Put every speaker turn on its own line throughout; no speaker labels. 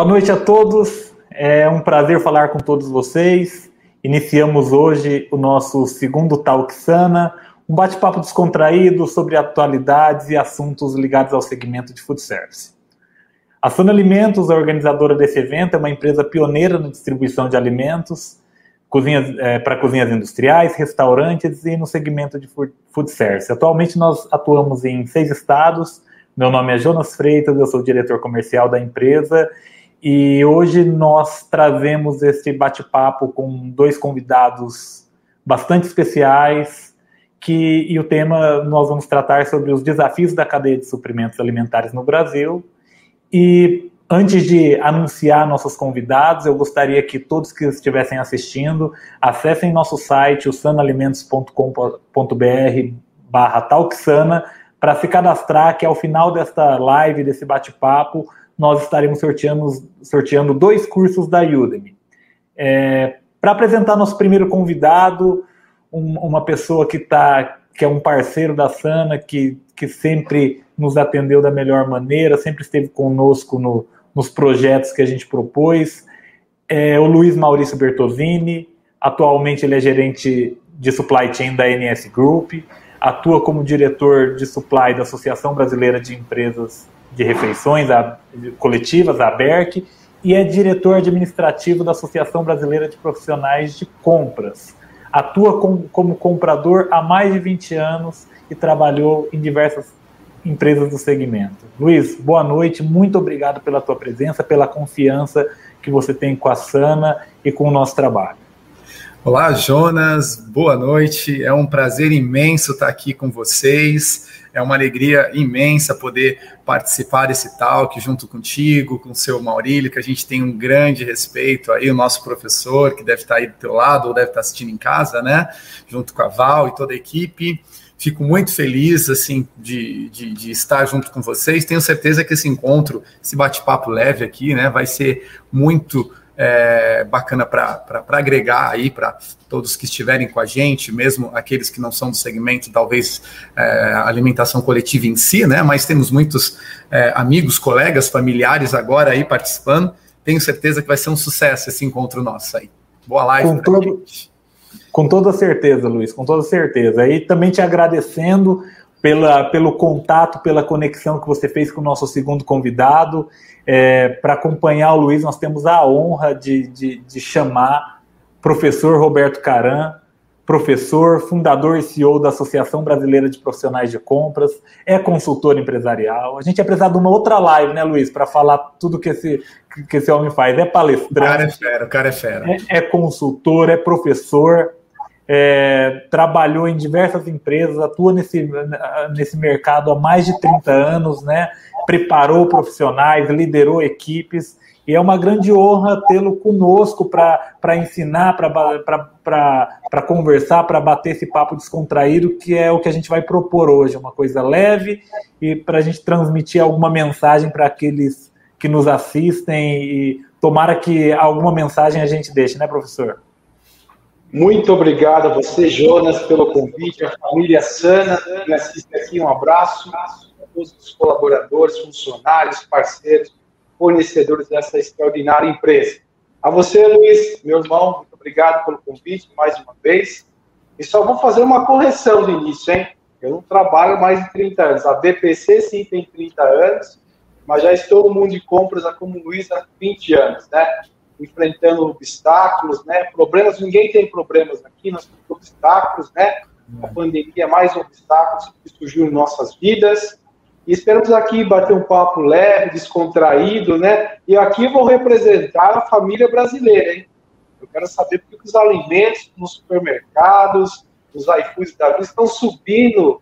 Boa noite a todos. É um prazer falar com todos vocês. Iniciamos hoje o nosso segundo Talk Sana, um bate-papo descontraído sobre atualidades e assuntos ligados ao segmento de food service. A Sana Alimentos, a organizadora desse evento, é uma empresa pioneira na distribuição de alimentos é, para cozinhas industriais, restaurantes e no segmento de food service. Atualmente nós atuamos em seis estados. Meu nome é Jonas Freitas, eu sou diretor comercial da empresa e hoje nós trazemos este bate-papo com dois convidados bastante especiais que e o tema nós vamos tratar sobre os desafios da cadeia de suprimentos alimentares no Brasil. E Antes de anunciar nossos convidados, eu gostaria que todos que estivessem assistindo acessem nosso site, o sanalimentos.com.br barra Talksana, para se cadastrar, que ao final desta live, desse bate-papo, nós estaremos sorteando, sorteando dois cursos da Udemy. É, para apresentar nosso primeiro convidado, um, uma pessoa que, tá, que é um parceiro da Sana, que, que sempre nos atendeu da melhor maneira, sempre esteve conosco no, nos projetos que a gente propôs. É o Luiz Maurício Bertozini, atualmente ele é gerente de supply chain da NS Group, atua como diretor de supply da Associação Brasileira de Empresas de Refeições Coletivas, a ABERC, e é diretor administrativo da Associação Brasileira de Profissionais de Compras. Atua com, como comprador há mais de 20 anos e trabalhou em diversas empresas do segmento. Luiz, boa noite, muito obrigado pela tua presença, pela confiança que você tem com a Sana e com o nosso trabalho.
Olá, Jonas, boa noite. É um prazer imenso estar aqui com vocês. É uma alegria imensa poder participar desse talk junto contigo, com o seu Maurílio, que a gente tem um grande respeito aí, o nosso professor, que deve estar aí do teu lado ou deve estar assistindo em casa, né? Junto com a Val e toda a equipe. Fico muito feliz assim de, de, de, estar junto com vocês. Tenho certeza que esse encontro, esse bate-papo leve aqui, né, vai ser muito é, bacana para agregar aí para todos que estiverem com a gente, mesmo aqueles que não são do segmento, talvez é, alimentação coletiva em si, né? Mas temos muitos é, amigos, colegas, familiares agora aí participando. Tenho certeza que vai ser um sucesso esse encontro nosso aí. Boa live.
Com todo. Com toda certeza, Luiz, com toda certeza. E também te agradecendo pela, pelo contato, pela conexão que você fez com o nosso segundo convidado. É, Para acompanhar o Luiz, nós temos a honra de, de, de chamar professor Roberto Caran, professor, fundador e CEO da Associação Brasileira de Profissionais de Compras, é consultor empresarial. A gente é precisar de uma outra live, né, Luiz, para falar tudo que esse, que esse homem faz. É palestrante. O
cara é fera, o cara é fera.
É, é consultor, é professor, é, trabalhou em diversas empresas, atua nesse, nesse mercado há mais de 30 anos, né? preparou profissionais, liderou equipes e é uma grande honra tê-lo conosco para ensinar, para conversar, para bater esse papo descontraído, que é o que a gente vai propor hoje, uma coisa leve e para a gente transmitir alguma mensagem para aqueles que nos assistem e tomara que alguma mensagem a gente deixe, né, professor?
Muito obrigado a você, Jonas, pelo convite, a família Sana que assiste aqui, um abraço a todos os colaboradores, funcionários, parceiros, fornecedores dessa extraordinária empresa. A você, Luiz, meu irmão, muito obrigado pelo convite mais uma vez. E só vou fazer uma correção no início, hein? Eu não trabalho mais de 30 anos. A BPC sim tem 30 anos, mas já estou no mundo de compras como Luiz há 20 anos, né? Enfrentando obstáculos, né? Problemas, ninguém tem problemas aqui, nós temos obstáculos, né? A pandemia é mais um obstáculo que surgiu em nossas vidas. E esperamos aqui bater um papo leve, descontraído, né? E aqui eu vou representar a família brasileira, hein? Eu quero saber por que os alimentos nos supermercados, os iFoods da vida estão subindo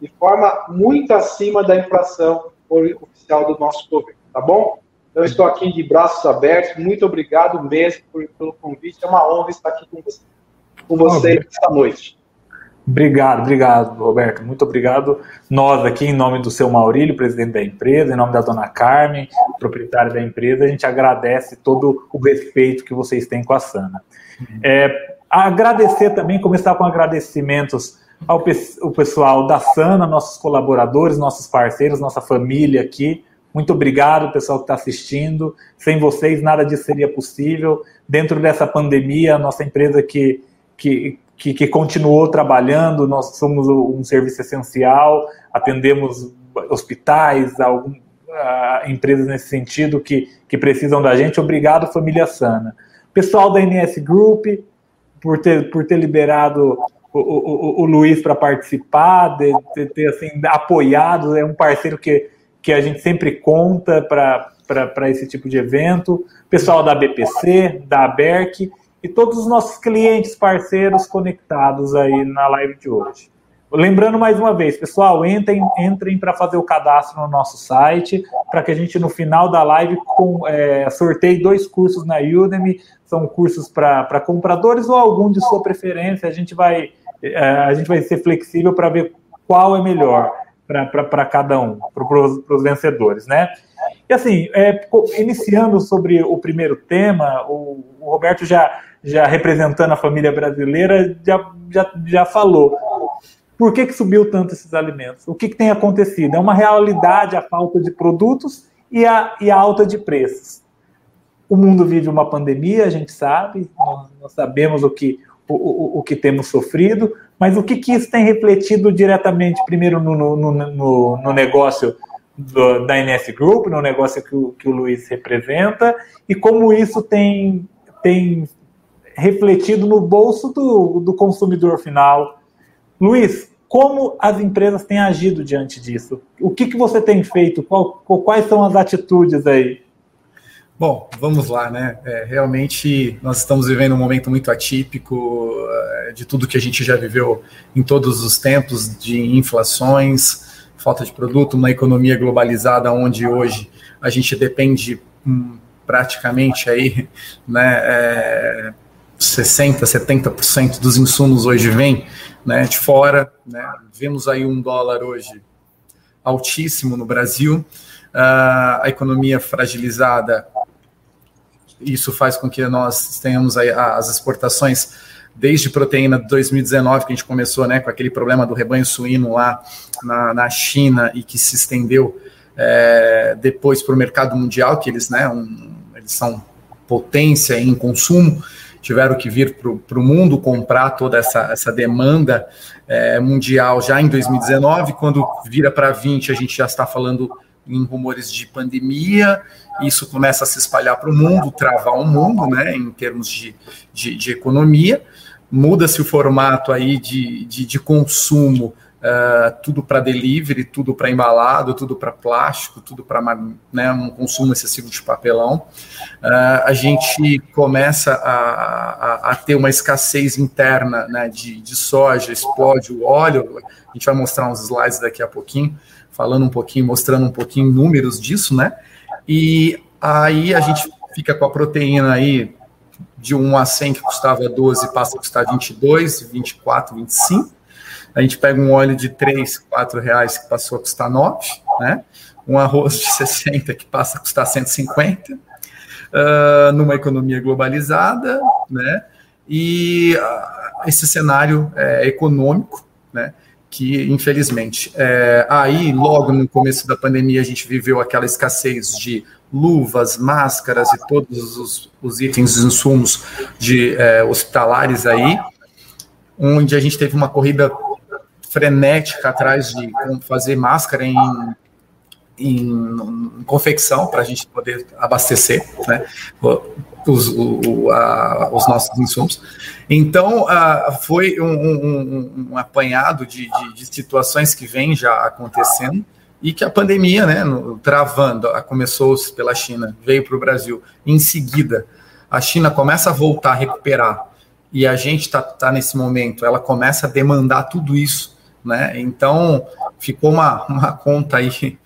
de forma muito acima da inflação oficial do nosso governo, tá bom? Então, estou aqui de braços abertos. Muito obrigado mesmo por, pelo convite. É uma honra estar aqui com você, com você esta noite.
Obrigado, obrigado, Roberto. Muito obrigado. Nós aqui, em nome do seu Maurílio, presidente da empresa, em nome da dona Carmen, proprietária da empresa, a gente agradece todo o respeito que vocês têm com a Sana. É, agradecer também, começar com agradecimentos ao pessoal da Sana, nossos colaboradores, nossos parceiros, nossa família aqui. Muito obrigado, pessoal que está assistindo. Sem vocês, nada disso seria possível. Dentro dessa pandemia, a nossa empresa que, que, que, que continuou trabalhando, nós somos um serviço essencial, atendemos hospitais, algum, uh, empresas nesse sentido que, que precisam da gente. Obrigado, família Sana. Pessoal da NS Group, por ter, por ter liberado o, o, o Luiz para participar, de, de, ter assim, apoiado, é um parceiro que, que a gente sempre conta para esse tipo de evento. Pessoal da BPC, da ABERC e todos os nossos clientes, parceiros conectados aí na live de hoje. Lembrando mais uma vez, pessoal, entrem, entrem para fazer o cadastro no nosso site, para que a gente no final da live com, é, sorteie dois cursos na Udemy, são cursos para compradores ou algum de sua preferência. A gente vai, é, a gente vai ser flexível para ver qual é melhor para cada um, para os vencedores, né? E assim, é, iniciando sobre o primeiro tema, o, o Roberto já, já representando a família brasileira já, já, já falou por que, que subiu tanto esses alimentos? O que, que tem acontecido? É uma realidade a falta de produtos e a, e a alta de preços. O mundo vive uma pandemia, a gente sabe, nós, nós sabemos o que, o, o, o, que temos sofrido, mas o que, que isso tem refletido diretamente, primeiro no, no, no, no negócio do, da NS Group, no negócio que o, que o Luiz representa, e como isso tem, tem refletido no bolso do, do consumidor final, Luiz, como as empresas têm agido diante disso? O que, que você tem feito? Qual, quais são as atitudes aí?
Bom, vamos lá, né? É, realmente nós estamos vivendo um momento muito atípico é, de tudo que a gente já viveu em todos os tempos de inflações, falta de produto, uma economia globalizada onde hoje a gente depende hum, praticamente aí, né? É, 60%, 70% dos insumos hoje vêm né, de fora. Né? Vemos aí um dólar hoje altíssimo no Brasil, uh, a economia fragilizada, isso faz com que nós tenhamos as exportações desde proteína de 2019, que a gente começou né, com aquele problema do rebanho suíno lá na, na China e que se estendeu é, depois para o mercado mundial, que eles, né, um, eles são potência em consumo, tiveram que vir para o mundo comprar toda essa, essa demanda é, mundial já em 2019. Quando vira para 20, a gente já está falando em rumores de pandemia, isso começa a se espalhar para o mundo, travar o mundo, né, em termos de, de, de economia. Muda-se o formato aí de, de, de consumo Uh, tudo para delivery, tudo para embalado, tudo para plástico, tudo para né, um consumo excessivo de papelão. Uh, a gente começa a, a, a, ter uma escassez interna né, de, de soja, explode o óleo. A gente vai mostrar uns slides daqui a pouquinho, falando um pouquinho, mostrando um pouquinho números disso, né? E aí a gente fica com a proteína aí de 1 a 100 que custava 12 passa a custar 22, 24, 25 a gente pega um óleo de 3, 4 reais que passou a custar 9, né? um arroz de 60 que passa a custar 150, uh, ah, numa economia globalizada, né? e uh, esse cenário é, econômico, né? Que infelizmente, é, aí logo no começo da pandemia a gente viveu aquela escassez de luvas, máscaras e todos os, os itens, os insumos de é, hospitalares aí, onde a gente teve uma corrida frenética atrás de fazer máscara em, em, em confecção para a gente poder abastecer né, os, o, a, os nossos insumos. Então, uh, foi um, um, um apanhado de, de, de, situações que vem já acontecendo e que a pandemia, né, no, travando, começou pela China, veio para o Brasil. Em seguida, a China começa a voltar a recuperar e a gente está tá nesse momento, ela começa a demandar tudo isso né? Então ficou uma, uma conta aí,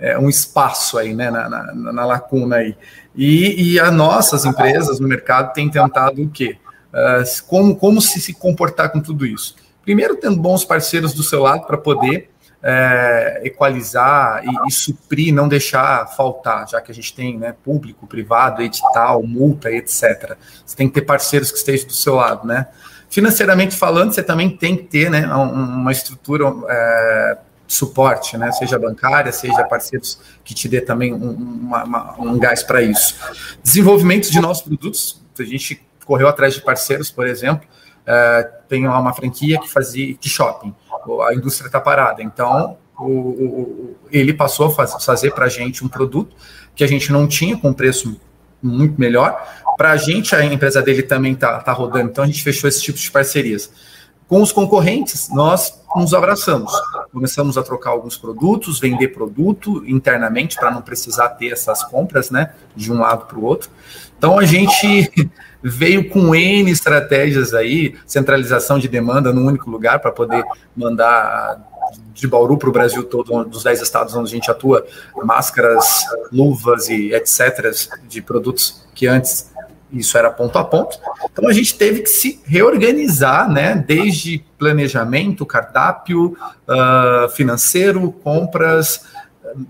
é, um espaço aí, né, na, na, na lacuna aí. E, e as nossas empresas no mercado têm tentado o quê? Uh, como, como se, se comportar com tudo isso? Primeiro, tendo bons parceiros do seu lado para poder é, equalizar e, e, suprir, não deixar faltar, já que a gente tem né, público, privado, edital, multa, etc. Você tem que ter parceiros que estejam do seu lado, né? Financeiramente falando, você também tem que ter né, uma estrutura é, suporte, né? Seja bancária, seja parceiros que te dê também um, uma, uma, um gás para isso. Desenvolvimento de novos produtos, a gente correu atrás de parceiros, por exemplo, é, tem uma franquia que fazia shopping, a indústria está parada, então o, o, ele passou a faz, fazer para a gente um produto que a gente não tinha com preço muito melhor. Para a gente, a empresa dele também está tá rodando, então a gente fechou esse tipo de parcerias. Com os concorrentes, nós nos abraçamos. Começamos a trocar alguns produtos, vender produto internamente para não precisar ter essas compras, né, de um lado para o outro. Então a gente veio com N estratégias aí, centralização de demanda num único lugar para poder mandar de Bauru para o Brasil todo, dos 10 estados onde a gente atua, máscaras, luvas e etc. de produtos que antes isso era ponto a ponto. Então a gente teve que se reorganizar, né? Desde planejamento, cardápio, uh, financeiro, compras, uh,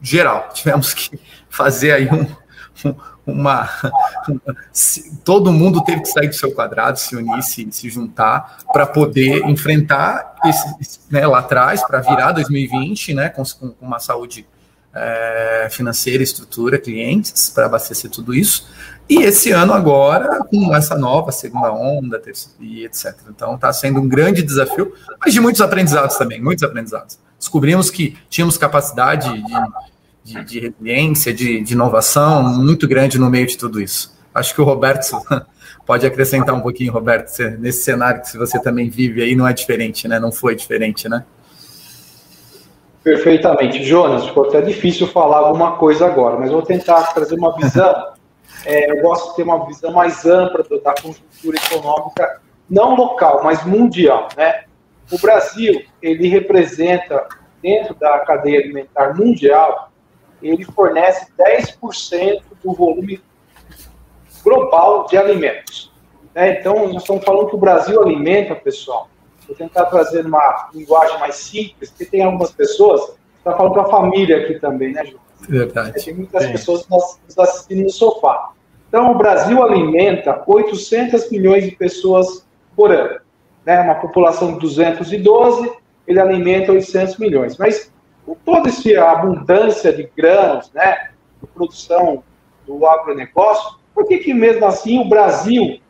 geral. Tivemos que fazer aí um, um uma. todo mundo teve que sair do seu quadrado, se unir, se, se juntar, para poder enfrentar esse, né, lá atrás, para virar 2020, né, com, com uma saúde é, financeira, estrutura, clientes, para abastecer tudo isso. E esse ano agora, com essa nova segunda onda, e etc. Então está sendo um grande desafio, mas de muitos aprendizados também, muitos aprendizados. Descobrimos que tínhamos capacidade de de, de resiliência, de, de, inovação muito grande no meio de tudo isso. Acho que o Roberto pode acrescentar um pouquinho, Roberto, nesse cenário que você também vive aí, não é diferente, né? Não foi diferente, né?
Perfeitamente. Jonas, ficou até difícil falar alguma coisa agora, mas vou tentar trazer uma visão. É, eu gosto de ter uma visão mais ampla da conjuntura econômica, não local, mas mundial. Né? O Brasil, ele representa, dentro da cadeia alimentar mundial, ele fornece 10% do volume global de alimentos. Né? Então, nós estamos falando que o Brasil alimenta, pessoal. Vou tentar trazer uma linguagem mais simples, porque tem algumas pessoas, está falando para a família aqui também, né, Ju?
Verdade.
Tem muitas é. pessoas nos assistindo no sofá. Então, o Brasil alimenta 800 milhões de pessoas por ano. Né? Uma população de 212, ele alimenta 800 milhões. Mas com toda essa abundância de grãos, né, de produção do agronegócio, por que, que mesmo assim o Brasil,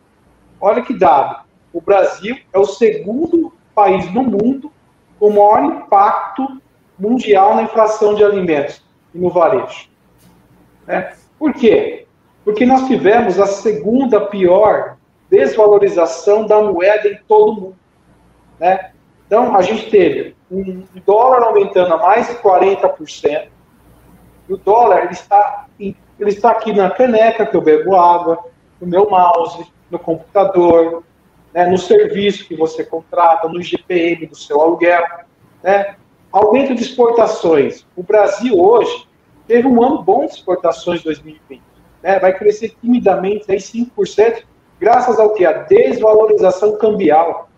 olha que dado, o Brasil é o segundo país no mundo com maior impacto mundial na inflação de alimentos e no varejo. Né? Por quê? Porque nós tivemos a segunda pior desvalorização da moeda em todo o mundo. Né? Então, a gente teve um dólar aumentando a mais de 40%. E o dólar ele está, ele está aqui na caneca que eu bebo água, no meu mouse, no computador, né, no serviço que você contrata, no GPM do seu aluguel. Né? Aumento de exportações. O Brasil hoje teve um ano bom de exportações em 2020. Né? Vai crescer timidamente aí 5%, graças ao que? A desvalorização cambial.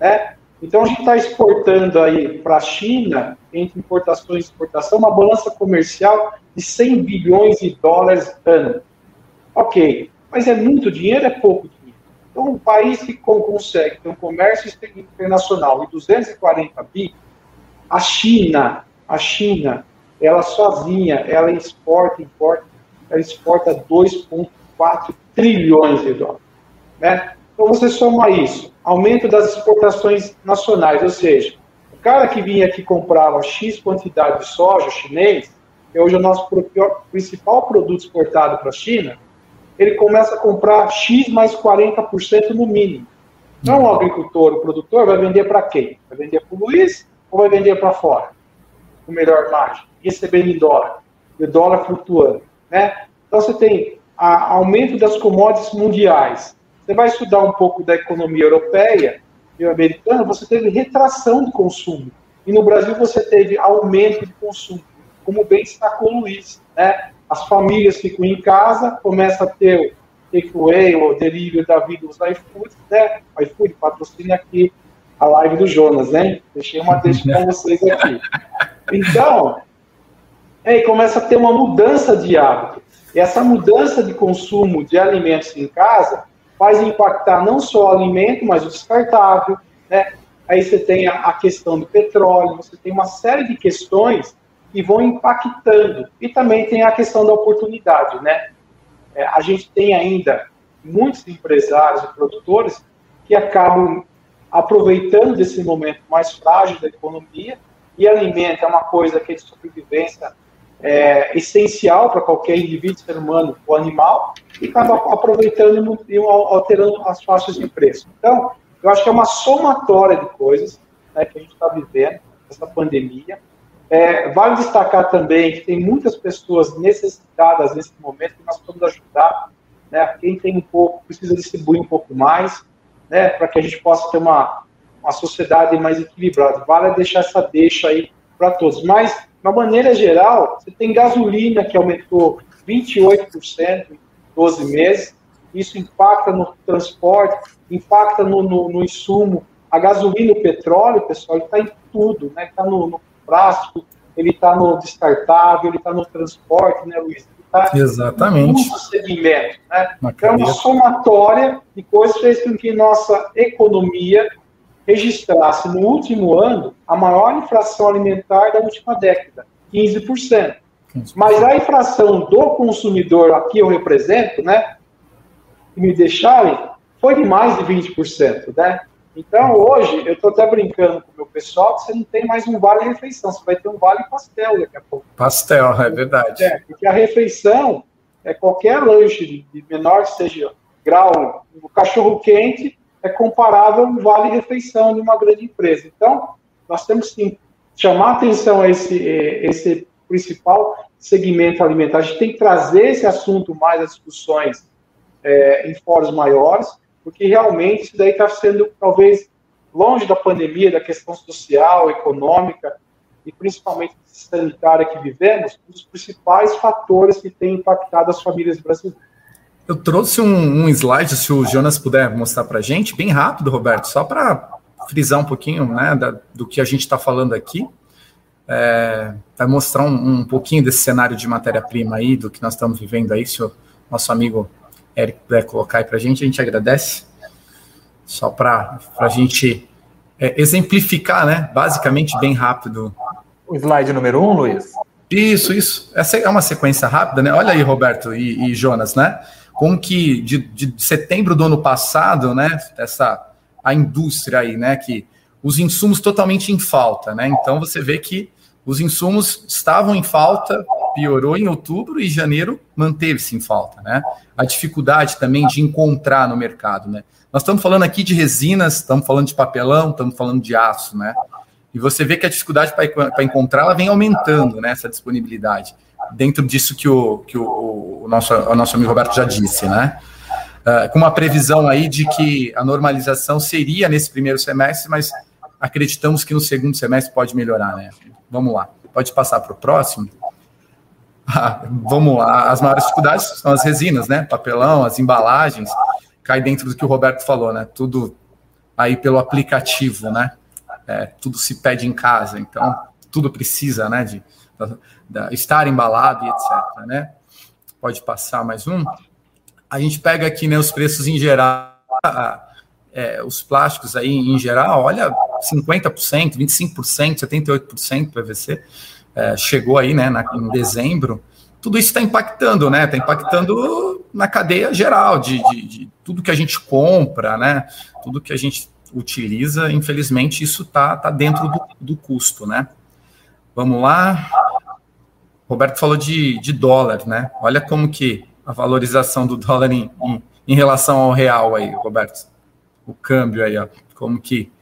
Né? Então, a gente está exportando aí para a China, entre importações e exportação, uma balança comercial de 100 bilhões de dólares ano. Ok, mas é muito dinheiro, é pouco dinheiro. Então, um país que consegue ter um comércio internacional de 240 bi, a China, a China, ela sozinha, ela exporta, importa, ela exporta 2,4 trilhões de dólares. Né? Então, você soma isso aumento das exportações nacionais, ou seja, o cara que vinha aqui comprava X quantidade de soja chinês, que hoje é o nosso principal produto exportado para a China, ele começa a comprar X mais 40% no mínimo. Não o agricultor, o produtor vai vender para quem? Vai vender para o Luiz ou vai vender para fora? Com melhor margem, recebendo em dólar, e o dólar flutuando. Né? Então você tem a, aumento das commodities mundiais, você vai estudar um pouco da economia europeia e americana, você teve retração do consumo. E no Brasil você teve aumento de consumo, como bem destacou o Luiz. Né? As famílias ficam em casa, começa a ter o takeaway ou delivery da vida dos iFood, né? O iFood patrocina aqui a live do Jonas, né? Deixei uma deixa para vocês aqui. Então, aí começa a ter uma mudança de hábito. E essa mudança de consumo de alimentos em casa faz impactar não só o alimento, mas o descartável, né? aí você tem a, a questão do petróleo, você tem uma série de questões que vão impactando. E também tem a questão da oportunidade, né? É, a gente tem ainda muitos empresários e produtores que acabam aproveitando desse momento mais frágil da economia e alimento é uma coisa que é de sobrevivência é, essencial para qualquer indivíduo, ser humano ou animal, e acaba aproveitando e alterando as faixas de preço. Então, eu acho que é uma somatória de coisas né, que a gente está vivendo, essa pandemia. É, vale destacar também que tem muitas pessoas necessitadas nesse momento que nós podemos ajudar. Né? Quem tem um pouco precisa distribuir um pouco mais, né, para que a gente possa ter uma, uma sociedade mais equilibrada. Vale deixar essa deixa aí para todos. Mas, de uma maneira geral, você tem gasolina que aumentou 28% em 12 meses, isso impacta no transporte, impacta no, no, no insumo. A gasolina o petróleo, pessoal, está em tudo, né? Está no, no plástico, ele está no descartável, ele está no transporte, né, Luiz?
Tá Exatamente.
Em segmento, né? É uma somatória de coisas fez com que nossa economia registrasse no último ano a maior inflação alimentar da última década, 15%. 15%. Mas a inflação do consumidor, aqui eu represento, né, que me deixarem, foi de mais de 20%, né? Então, hoje, eu estou até brincando com o meu pessoal que você não tem mais um vale refeição, você vai ter um vale pastel daqui a pouco.
Pastel, é verdade.
É, porque a refeição é qualquer lanche de menor que seja grau, o cachorro quente é comparável a um vale refeição de uma grande empresa. Então, nós temos que chamar atenção a esse, esse principal segmento alimentar. A gente tem que trazer esse assunto mais às discussões é, em fóruns maiores, porque realmente isso daí está sendo, talvez, longe da pandemia, da questão social, econômica e principalmente sanitária que vivemos, os principais fatores que têm impactado as famílias brasileiras.
Eu trouxe um, um slide, se o Jonas puder mostrar para a gente, bem rápido, Roberto, só para frisar um pouquinho né, da, do que a gente está falando aqui. É, vai mostrar um, um, pouquinho desse cenário de matéria-prima aí, do que nós estamos vivendo aí, se o nosso amigo Eric puder colocar aí para a gente, a gente agradece. Só para a gente é, exemplificar, né? Basicamente, bem rápido.
O slide número um, Luiz?
Isso, isso. Essa é uma sequência rápida, né? Olha aí, Roberto e, e Jonas, né? Como que de, de, setembro do ano passado, né? Essa a indústria aí, né? Que os insumos totalmente em falta, né? Então você vê que os insumos estavam em falta, piorou em outubro e janeiro manteve-se em falta, né? A dificuldade também de encontrar no mercado, né? Nós estamos falando aqui de resinas, estamos falando de papelão, estamos falando de aço, né? E você vê que a dificuldade para encontrar ela vem aumentando, né? Essa disponibilidade dentro disso que o, que o, o nosso, o nosso amigo Roberto já disse, né? Uh, com uma previsão aí de que a normalização seria nesse primeiro semestre, mas acreditamos que no segundo semestre pode melhorar, né? Vamos lá. Pode passar para o próximo. Ah, vamos lá. As maiores dificuldades são as resinas, né? Papelão, as embalagens. Cai dentro do que o Roberto falou, né? Tudo aí pelo aplicativo, né? É, tudo se pede em casa, então tudo precisa, né? De, de estar embalado e etc. Né? Pode passar mais um. A gente pega aqui né, os preços em geral, é, os plásticos aí em geral, olha, 50%, 25%, 78% PVC, é, chegou aí, né, na, em dezembro, tudo isso está impactando, né, está impactando na cadeia geral de, de, de, tudo que a gente compra, né, tudo que a gente utiliza, infelizmente isso está tá dentro do, do custo, né. Vamos lá. Roberto falou de, de dólar, né, olha como que a valorização do dólar em, em, em relação ao real aí, Roberto, o câmbio aí, ó, como que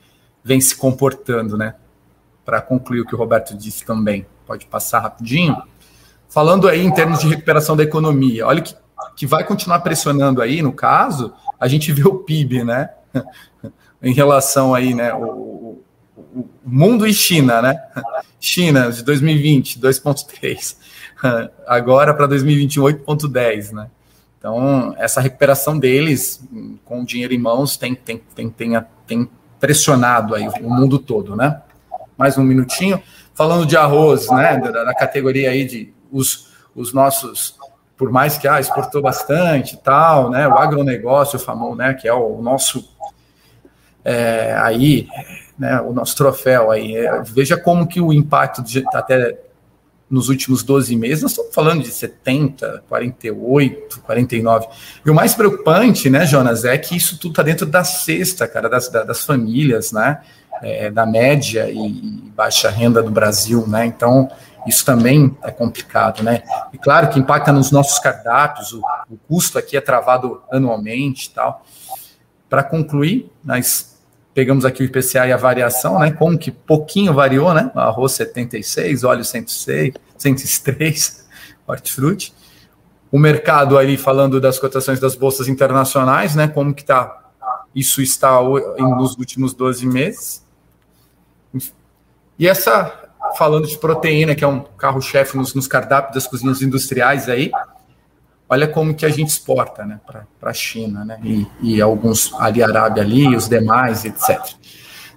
vem se comportando, né? Para concluir o que o Roberto disse também, pode passar rapidinho. Falando aí em termos de recuperação da economia, olha que, que vai continuar pressionando aí, no caso, a gente vê o PIB, né? em relação aí, né? O, o, mundo e China, né? China de 2020, 2,3. Agora para 2021, 8,10, né? Então, essa recuperação deles, com o dinheiro em mãos, tem, tem, tem, tem, tem pressionado aí o mundo todo, né? Mais um minutinho. Falando de arroz, né? Da, da categoria aí de os, os nossos, por mais que ah, exportou bastante e tal, né? O agronegócio famoso, né? Que é o nosso é, aí né, o nosso troféu aí. É, veja como que o impacto de, até nos últimos 12 meses, nós estamos falando de 70, 48, 49. E o mais preocupante, né, Jonas, é que isso tudo está dentro da cesta, cara, das, das famílias, né, é, da média e baixa renda do Brasil, né, então isso também é complicado, né? E claro que impacta nos nossos cardápios, o, o custo aqui é travado anualmente e tal. Para concluir, nós pegamos aqui o IPCA e a variação, né? Como que pouquinho variou, né? Arroz 76, óleo 106, 103, hortifruti. O mercado ali falando das cotações das bolsas internacionais, né? Como que tá isso está nos últimos 12 meses. E essa falando de proteína, que é um carro-chefe nos, nos cardápios das cozinhas industriais aí, olha como que a gente exporta né, para a China, né, e, e, alguns ali, Arábia ali, os demais, etc.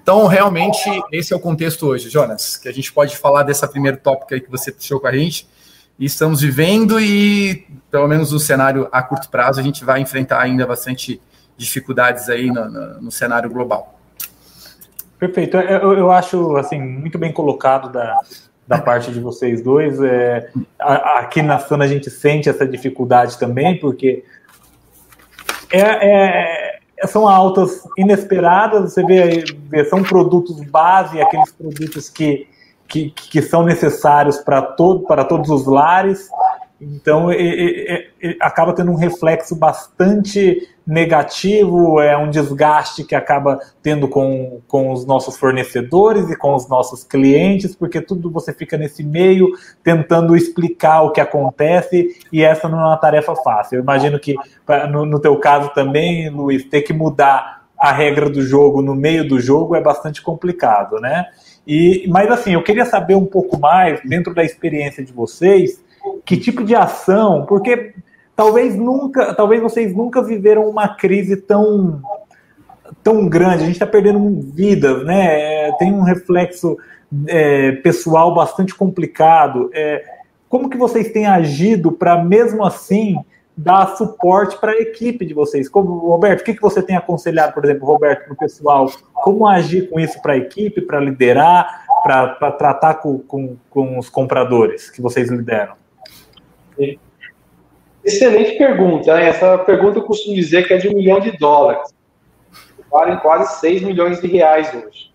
Então, realmente, esse é o contexto hoje, Jonas, que a gente pode falar dessa primeira tópica aí que você puxou com a gente, e estamos vivendo e, pelo menos no cenário a curto prazo, a gente vai enfrentar ainda bastante dificuldades aí no, no, no cenário global.
Perfeito. Eu, eu acho, assim, muito bem colocado da, da parte de vocês dois. É, aqui na Sana a gente sente essa dificuldade também, porque é, é, são altas inesperadas, você vê, são produtos base, aqueles produtos que, que, que são necessários para todo, para todos os lares, então, acaba tendo um reflexo bastante negativo, é um desgaste que acaba tendo com, com os nossos fornecedores e com os nossos clientes, porque tudo você fica nesse meio tentando explicar o que acontece e essa não é uma tarefa fácil. Eu imagino que no, no teu caso também, Luiz, ter que mudar a regra do jogo no meio do jogo é bastante complicado, né? E, mas assim, eu queria saber um pouco mais, dentro da experiência de vocês, que tipo de ação, porque talvez nunca, talvez vocês nunca viveram uma crise tão tão grande, a gente está perdendo vidas, né? É, tem um reflexo é, pessoal bastante complicado. É, como que vocês têm agido para mesmo assim dar suporte para a equipe de vocês? Como Roberto, o que, que você tem aconselhado, por exemplo, Roberto, para o pessoal? Como agir com isso para a equipe, para liderar, para tratar com, com, com os compradores que vocês lideram?
Excelente pergunta. Né? Essa pergunta eu costumo dizer que é de um milhão de dólares. Valem quase 6 milhões de reais hoje.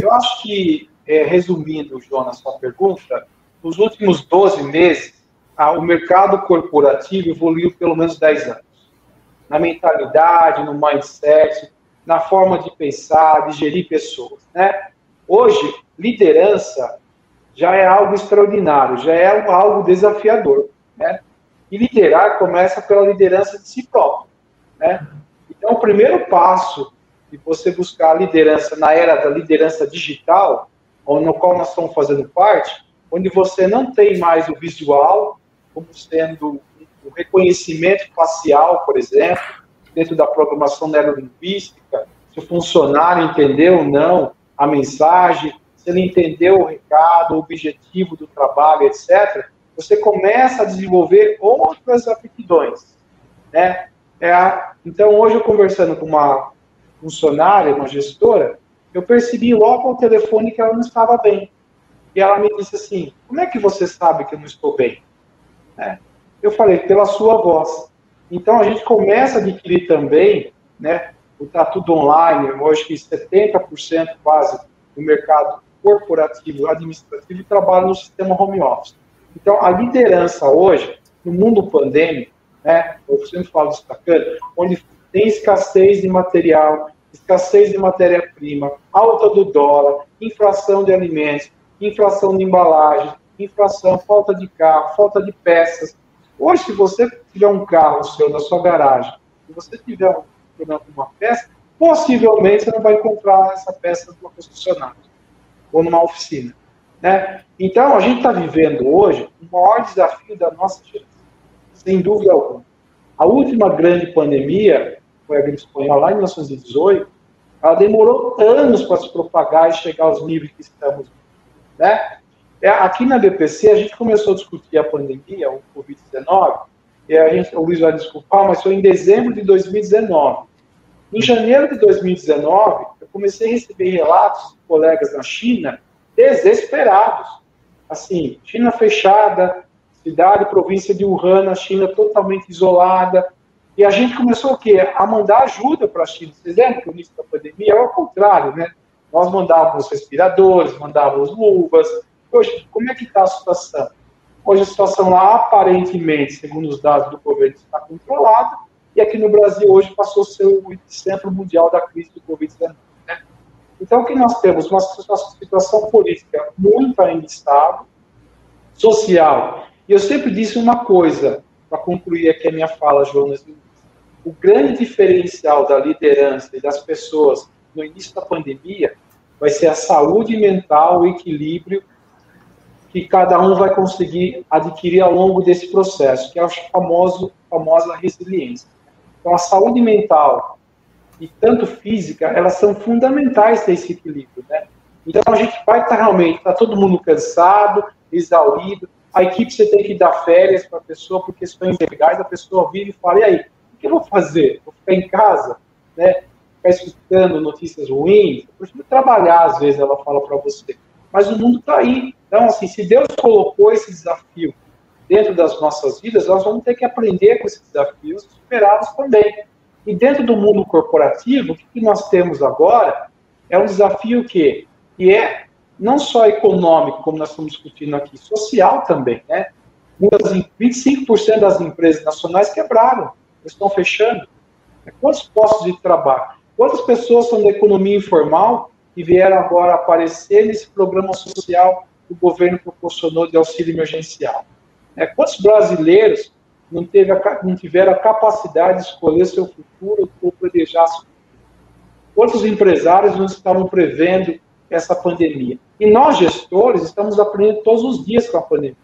Eu acho que, é, resumindo, Jonas, sua pergunta, nos últimos 12 meses, a, o mercado corporativo evoluiu pelo menos 10 anos. Na mentalidade, no mindset, na forma de pensar, de gerir pessoas. Né? Hoje, liderança já é algo extraordinário, já é algo desafiador. Né? E liderar começa pela liderança de si próprio. Né? Então, o primeiro passo de você buscar a liderança na era da liderança digital, no qual nós estamos fazendo parte, onde você não tem mais o visual como sendo o reconhecimento facial, por exemplo, dentro da programação neurolinguística, se o funcionário entendeu ou não a mensagem, se ele entendeu o recado, o objetivo do trabalho, etc você começa a desenvolver outras aptidões, né? É a, então, hoje, eu conversando com uma funcionária, uma gestora, eu percebi logo ao telefone que ela não estava bem. E ela me disse assim: Como é que você sabe que eu não estou bem? É, eu falei: Pela sua voz. Então, a gente começa a adquirir também, né? Está tudo online, hoje que 70% quase do mercado corporativo, administrativo, trabalha no sistema home office. Então, a liderança hoje, no mundo pandêmico, né, eu sempre falo destacando, onde tem escassez de material, escassez de matéria-prima, alta do dólar, inflação de alimentos, inflação de embalagem, inflação, falta de carro, falta de peças. Hoje, se você tiver um carro seu na sua garagem, se você tiver um uma peça, possivelmente você não vai comprar essa peça numa concessionária ou numa oficina. Né? Então, a gente está vivendo hoje o maior desafio da nossa geração, sem dúvida alguma. A última grande pandemia, foi a gripe espanhola lá em 1918, ela demorou anos para se propagar e chegar aos níveis que estamos. Né? É, aqui na BPC, a gente começou a discutir a pandemia, o Covid-19, e a gente, o Luiz vai desculpar, mas foi em dezembro de 2019. Em janeiro de 2019, eu comecei a receber relatos de colegas na China desesperados. Assim, China fechada, cidade, província de Wuhan, na China totalmente isolada. E a gente começou o quê? A mandar ajuda para a China. Vocês lembram que o início da pandemia era o contrário, né? Nós mandávamos respiradores, mandávamos luvas. Hoje, como é que está a situação? Hoje a situação lá, aparentemente, segundo os dados do governo, está controlada e aqui no Brasil hoje passou a ser o centro mundial da crise do Covid-19. Então, o que nós temos? Uma situação política muito ainda estável, social. E eu sempre disse uma coisa, para concluir aqui a minha fala, Jonas. O grande diferencial da liderança e das pessoas no início da pandemia vai ser a saúde mental, o equilíbrio que cada um vai conseguir adquirir ao longo desse processo, que é a famoso, famosa resiliência. Então, a saúde mental e tanto física, elas são fundamentais esse equilíbrio, né? Então, a gente vai estar realmente, está todo mundo cansado, exaurido, a equipe você tem que dar férias para a pessoa, porque questões legais, a pessoa vive e fala, e aí, o que eu vou fazer? Vou ficar em casa, né? Ficar escutando notícias ruins? Eu preciso trabalhar, às vezes, ela fala para você. Mas o mundo está aí. Então, assim, se Deus colocou esse desafio dentro das nossas vidas, nós vamos ter que aprender com esses desafios superá-los também. E dentro do mundo corporativo, o que nós temos agora é um desafio que, que é não só econômico, como nós estamos discutindo aqui, social também, né? 25% das empresas nacionais quebraram, estão fechando. Quantos postos de trabalho? Quantas pessoas são da economia informal e vieram agora aparecer nesse programa social que o governo proporcionou de auxílio emergencial? É, quantos brasileiros não, teve a, não tiveram a capacidade de escolher seu futuro ou planejar seu futuro? Quantos empresários não estavam prevendo essa pandemia? E nós, gestores, estamos aprendendo todos os dias com a pandemia.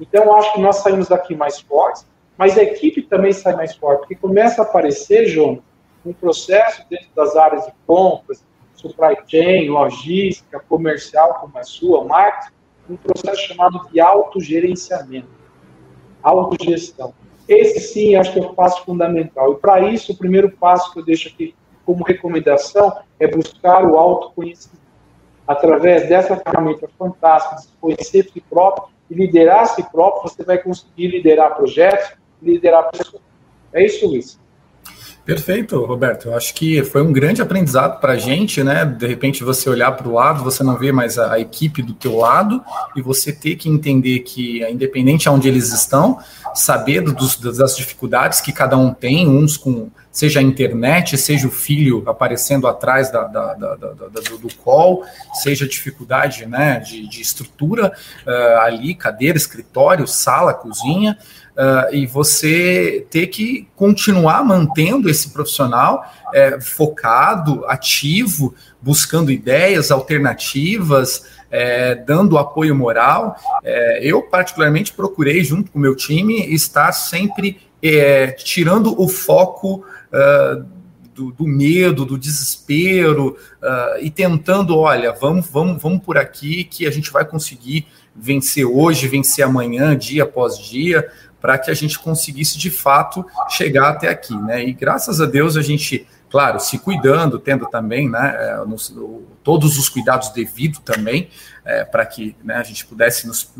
Então, acho que nós saímos daqui mais fortes, mas a equipe também sai mais forte, porque começa a aparecer, João, um processo dentro das áreas de compras, supply chain, logística, comercial, como a sua, marketing, um processo chamado de autogerenciamento autogestão. Esse sim, acho que é o passo fundamental. E para isso, o primeiro passo que eu deixo aqui como recomendação é buscar o autoconhecimento. Através dessa ferramenta fantástica de conhecer si próprio e liderar si próprio, você vai conseguir liderar projetos, liderar pessoas. É isso, Luiz.
Perfeito, Roberto. Eu acho que foi um grande aprendizado para a gente, né? De repente você olhar para o lado, você não vê mais a, a, equipe do teu lado e você ter que entender que, independente aonde eles estão, saber dos, das dificuldades que cada um tem, uns com seja a internet, seja o filho aparecendo atrás da, da, da, do, do call, seja dificuldade né, de, de estrutura uh, ali, cadeira, escritório, sala, cozinha uh, e você ter que continuar mantendo esse profissional é, focado, ativo, buscando ideias, alternativas, é, dando apoio moral. É, eu, particularmente, procurei, junto com o meu time, estar sempre é, tirando o foco. Uh, do, do, medo, do desespero uh, e tentando, olha, vamos, vamos, vamos por aqui que a gente vai conseguir vencer hoje, vencer amanhã, dia após dia, para que a gente conseguisse de fato chegar até aqui, né? E graças a Deus a gente, claro, se cuidando, tendo também, né, é, todos os cuidados devidos também, é, para que né, a gente pudesse nos,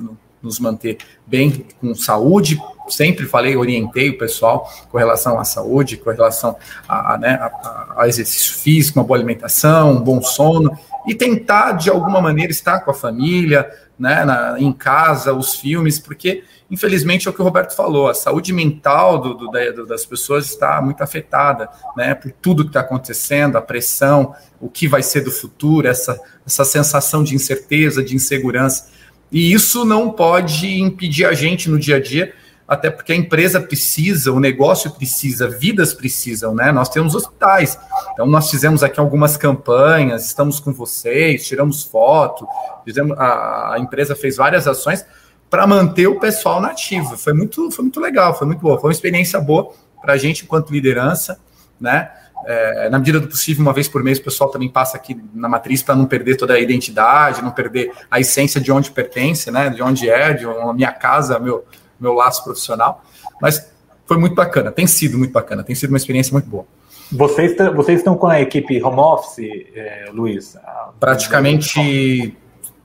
nos manter bem com saúde. Sempre falei, orientei o pessoal com relação à saúde, com relação a, a, né, a, a exercício físico, uma boa alimentação, um bom sono e tentar de alguma maneira estar com a família, né, na, em casa, os filmes, porque infelizmente é o que o Roberto falou, a saúde mental do, do, da, das pessoas está muito afetada, né, por tudo que está acontecendo, a pressão, o que vai ser do futuro, essa, essa sensação de incerteza, de insegurança, e isso não pode impedir a gente no dia a dia até porque a empresa precisa, o negócio precisa, vidas precisam, né? Nós temos hospitais. Então, nós fizemos aqui algumas campanhas, estamos com vocês, tiramos foto, fizemos, a, a empresa fez várias ações para manter o pessoal nativo. Foi muito, foi muito legal, foi muito boa, foi uma experiência boa para a gente enquanto liderança, né? É, na medida do possível, uma vez por mês, o pessoal também passa aqui na matriz para não perder toda a identidade, não perder a essência de onde pertence, né? De onde é, de a minha casa, meu, meu laço profissional. Mas foi muito bacana, tem sido muito bacana, tem sido uma experiência muito boa.
Vocês, vocês estão com a equipe home office, é, Luiz?
Praticamente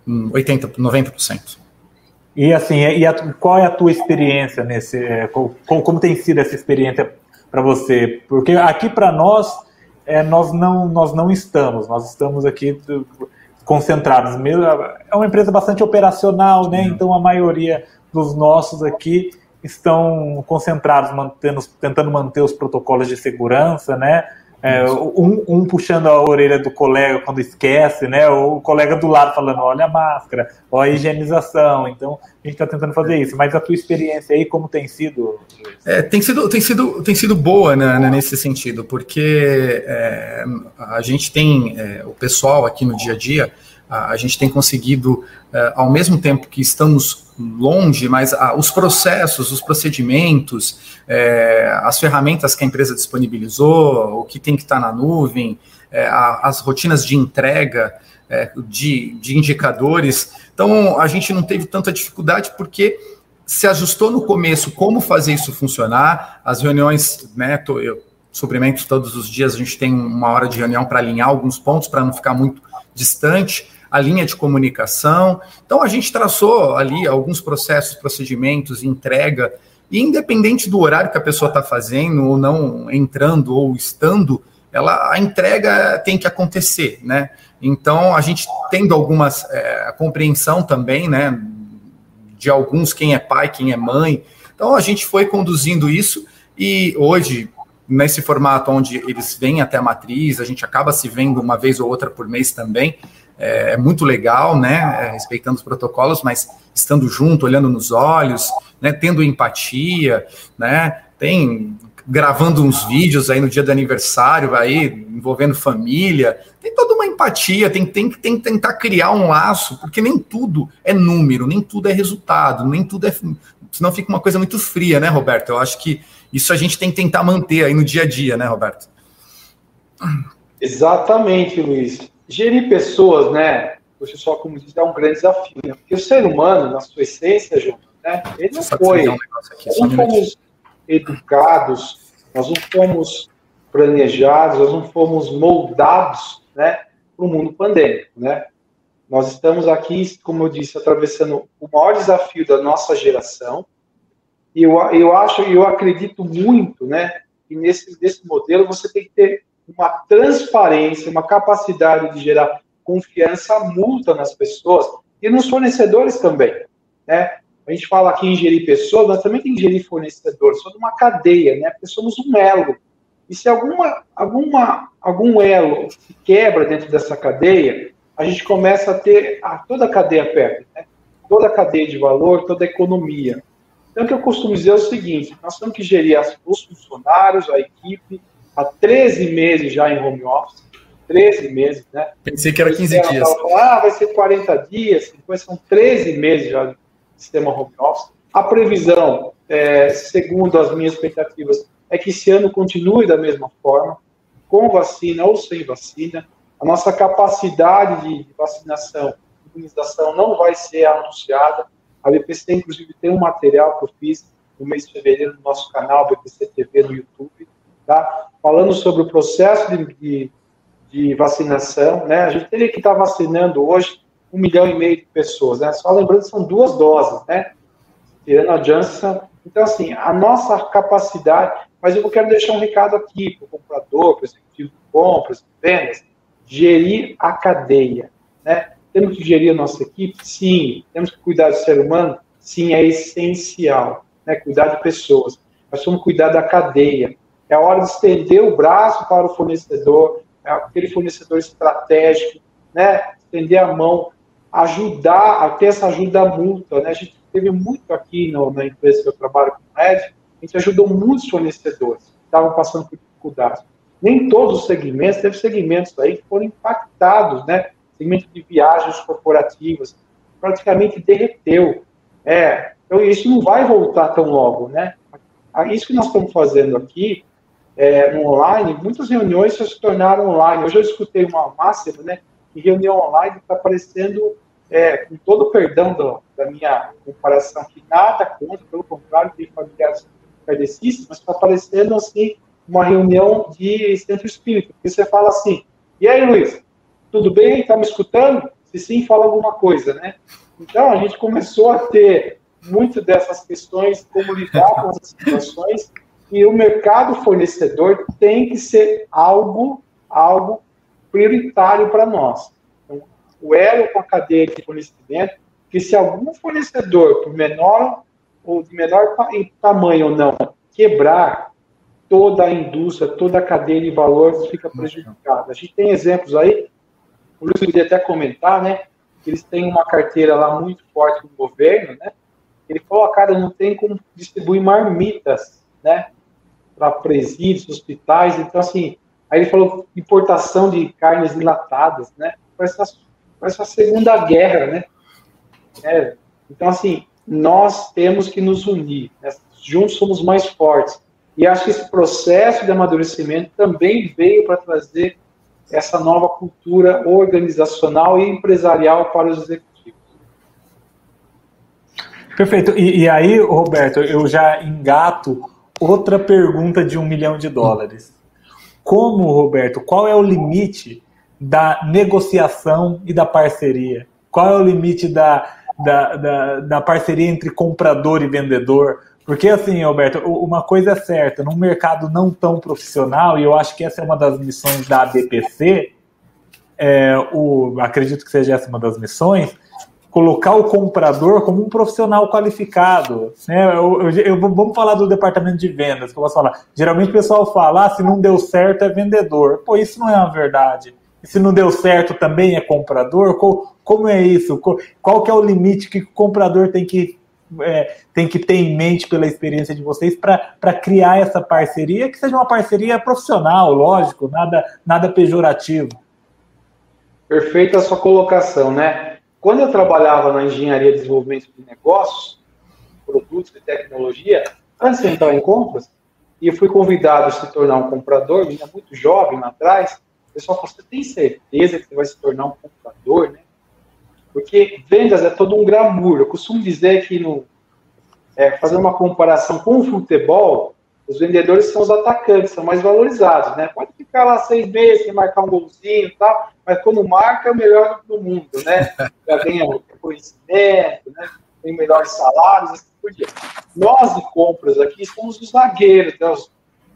80%, 90%.
E assim, e a, qual é a tua experiência nesse. É, como, como tem sido essa experiência para você? Porque aqui para nós, é, nós, não, nós não estamos, nós estamos aqui concentrados. É uma empresa bastante operacional, né? Então a maioria dos nossos aqui estão concentrados, mantendo, tentando manter os protocolos de segurança, né? É, um, um, puxando a orelha do colega quando esquece, né? O colega do lado falando, olha a máscara, olha a higienização. Então, a gente está tentando fazer isso. Mas a tua experiência aí, como tem sido?
É, tem sido, tem sido, tem sido boa né, né nesse sentido, porque é, a gente tem é, o pessoal aqui no dia a dia, a, gente tem conseguido, é, ao mesmo tempo que estamos longe, mas os processos, os procedimentos, é, as ferramentas que a empresa disponibilizou, o que tem que estar na nuvem, é, as rotinas de entrega de, de indicadores. Então, a gente não teve tanta dificuldade porque se ajustou no começo como fazer isso funcionar. As reuniões, né, eu suprimento todos os dias, a gente tem uma hora de reunião para alinhar alguns pontos para não ficar muito distante a linha de comunicação. Então, a gente traçou ali alguns processos, procedimentos, entrega, e independente do horário que a pessoa está fazendo, ou não entrando, ou estando, ela, a entrega tem que acontecer, né? Então, a gente tendo algumas é, compreensão também, né, de alguns, quem é pai, quem é mãe. Então, a gente foi conduzindo isso, e hoje, nesse formato onde eles vêm até a matriz, a gente acaba se vendo uma vez ou outra por mês também, é, é, muito legal, né? É, respeitando os protocolos, mas estando junto, olhando nos olhos, né? Tendo empatia, né? Tem gravando uns vídeos aí no dia do aniversário, aí envolvendo família. Tem toda uma empatia, tem, tem, tem que tentar criar um laço, porque nem tudo é número, nem tudo é resultado, nem tudo é. Senão fica uma coisa muito fria, né, Roberto? Eu acho que isso a gente tem que tentar manter aí no dia a dia, né, Roberto?
Exatamente, Luiz gerir pessoas, né? Poxa, só como diz, é um grande desafio. Né? Porque o ser humano, na sua essência, João, né? Ele não foi. Um nós não fomos educados, nós não fomos planejados, nós não fomos moldados, né? Para o mundo pandêmico, né? Nós estamos aqui, como eu disse, atravessando o maior desafio da nossa geração. E eu, eu acho, eu acredito muito, né? Que nesse, nesse modelo você tem que ter uma transparência, uma capacidade de gerar confiança multa nas pessoas e nos fornecedores também, né? A gente fala aqui em gerir pessoas, mas também tem que gerir fornecedores, somos uma cadeia, né? Porque somos um elo. E se alguma, alguma, algum elo se quebra dentro dessa cadeia, a gente começa a ter a, toda a cadeia perto, né? Toda a cadeia de valor, toda a economia. Então, o que eu costumo dizer é o seguinte: nós temos que gerir os funcionários, a equipe, há 13 meses já em home office. 13 meses, né?
Pensei que era 15 dias.
Ah, vai ser 40 dias, depois são 13 meses já de sistema home office. A previsão, é, segundo as minhas expectativas, é que esse ano continue da mesma forma, com vacina ou sem vacina. A nossa capacidade de vacinação, imunização não vai ser anunciada. A BPC, inclusive, tem um material que eu fiz no mês de fevereiro no nosso canal, BPC TV no YouTube, tá? falando sobre o processo de, de, de, vacinação, né? A gente teria que estar vacinando hoje um milhão e meio de pessoas, né? Só lembrando que são duas doses, né? Tirando a Janssen. Então, assim, a nossa capacidade, mas eu quero deixar um recado aqui para o comprador, para o executivo de compras, vendas, gerir a cadeia, né? Temos que gerir a nossa equipe? Sim. Temos que cuidar do ser humano? Sim, é essencial, né? Cuidar de pessoas. Mas vamos cuidar da cadeia. É a hora de estender o braço para o fornecedor, é aquele fornecedor estratégico, né? Estender a mão, ajudar a ter essa ajuda mútua, né? A gente teve muito aqui no, na empresa que eu trabalho com o Red, a gente ajudou muitos fornecedores que estavam passando por dificuldades. Nem todos os segmentos, teve segmentos aí que foram impactados, né? Segmento de viagens corporativas, praticamente derreteu. É, então isso não vai voltar tão logo, né? Isso que nós estamos fazendo aqui é, online, muitas reuniões se tornaram online. Hoje eu escutei uma máxima, né, que reunião online está parecendo, é, com todo o perdão do, da minha comparação, que nada contra, pelo contrário, tem familiares kardecistas, está parecendo assim, uma reunião de centro espírita. Porque você fala assim, e aí, Luiz, tudo bem? Está me escutando? Se sim, fala alguma coisa, né? Então, a gente começou a ter muito dessas questões, como lidar com essas situações, e o mercado fornecedor tem que ser algo, algo prioritário para nós. Então, o elo com a cadeia de fornecimento, que se algum fornecedor, por menor ou de menor tamanho ou não, quebrar, toda a indústria, toda a cadeia de valores fica prejudicada. A gente tem exemplos aí, o Luiz podia até comentar, né? Eles têm uma carteira lá muito forte do governo, né? Ele falou, cara, não tem como distribuir marmitas, né? Para presídios, hospitais. Então, assim, aí ele falou importação de carnes enlatadas, né? Parece a, parece a Segunda Guerra, né? É, então, assim, nós temos que nos unir. Né? Juntos somos mais fortes. E acho que esse processo de amadurecimento também veio para trazer essa nova cultura organizacional e empresarial para os executivos.
Perfeito. E, e, aí, Roberto, eu já engato outra pergunta de um milhão de dólares. Como, Roberto, qual é o limite da negociação e da parceria? Qual é o limite da, da, da, da parceria entre comprador e vendedor? Porque, assim, Roberto, uma coisa é certa, num mercado não tão profissional, e eu acho que essa é uma das missões da ABPC, é, o, acredito que seja essa uma das missões, colocar o comprador como um profissional qualificado. Né? Eu, eu, eu, vamos falar do departamento de vendas, que eu posso falar. Geralmente o pessoal fala, ah, se não deu certo é vendedor. Pô, isso não é uma verdade. E se não deu certo também é comprador? Como é isso? Qual, qual que é o limite que o comprador tem que, é, tem que ter em mente pela experiência de vocês para criar essa parceria, que seja uma parceria profissional, lógico, nada, nada pejorativo.
Perfeita a sua colocação, né? Quando eu trabalhava na engenharia de desenvolvimento de negócios, produtos e tecnologia, antes de entrar em compras, e eu fui convidado a se tornar um comprador, ainda muito jovem lá atrás, o pessoal falou, você tem certeza que você vai se tornar um comprador, né? Porque vendas é todo um glamour. Eu costumo dizer que, no, é, fazendo uma comparação com o futebol, os vendedores são os atacantes, são mais valorizados, né? Pode ficar lá seis meses sem marcar um golzinho e tal, mas quando marca é o melhor do mundo, né? Já ganha conhecimento, né? Tem melhores salários, assim por diante. Nós de compras aqui somos os zagueiros, né? os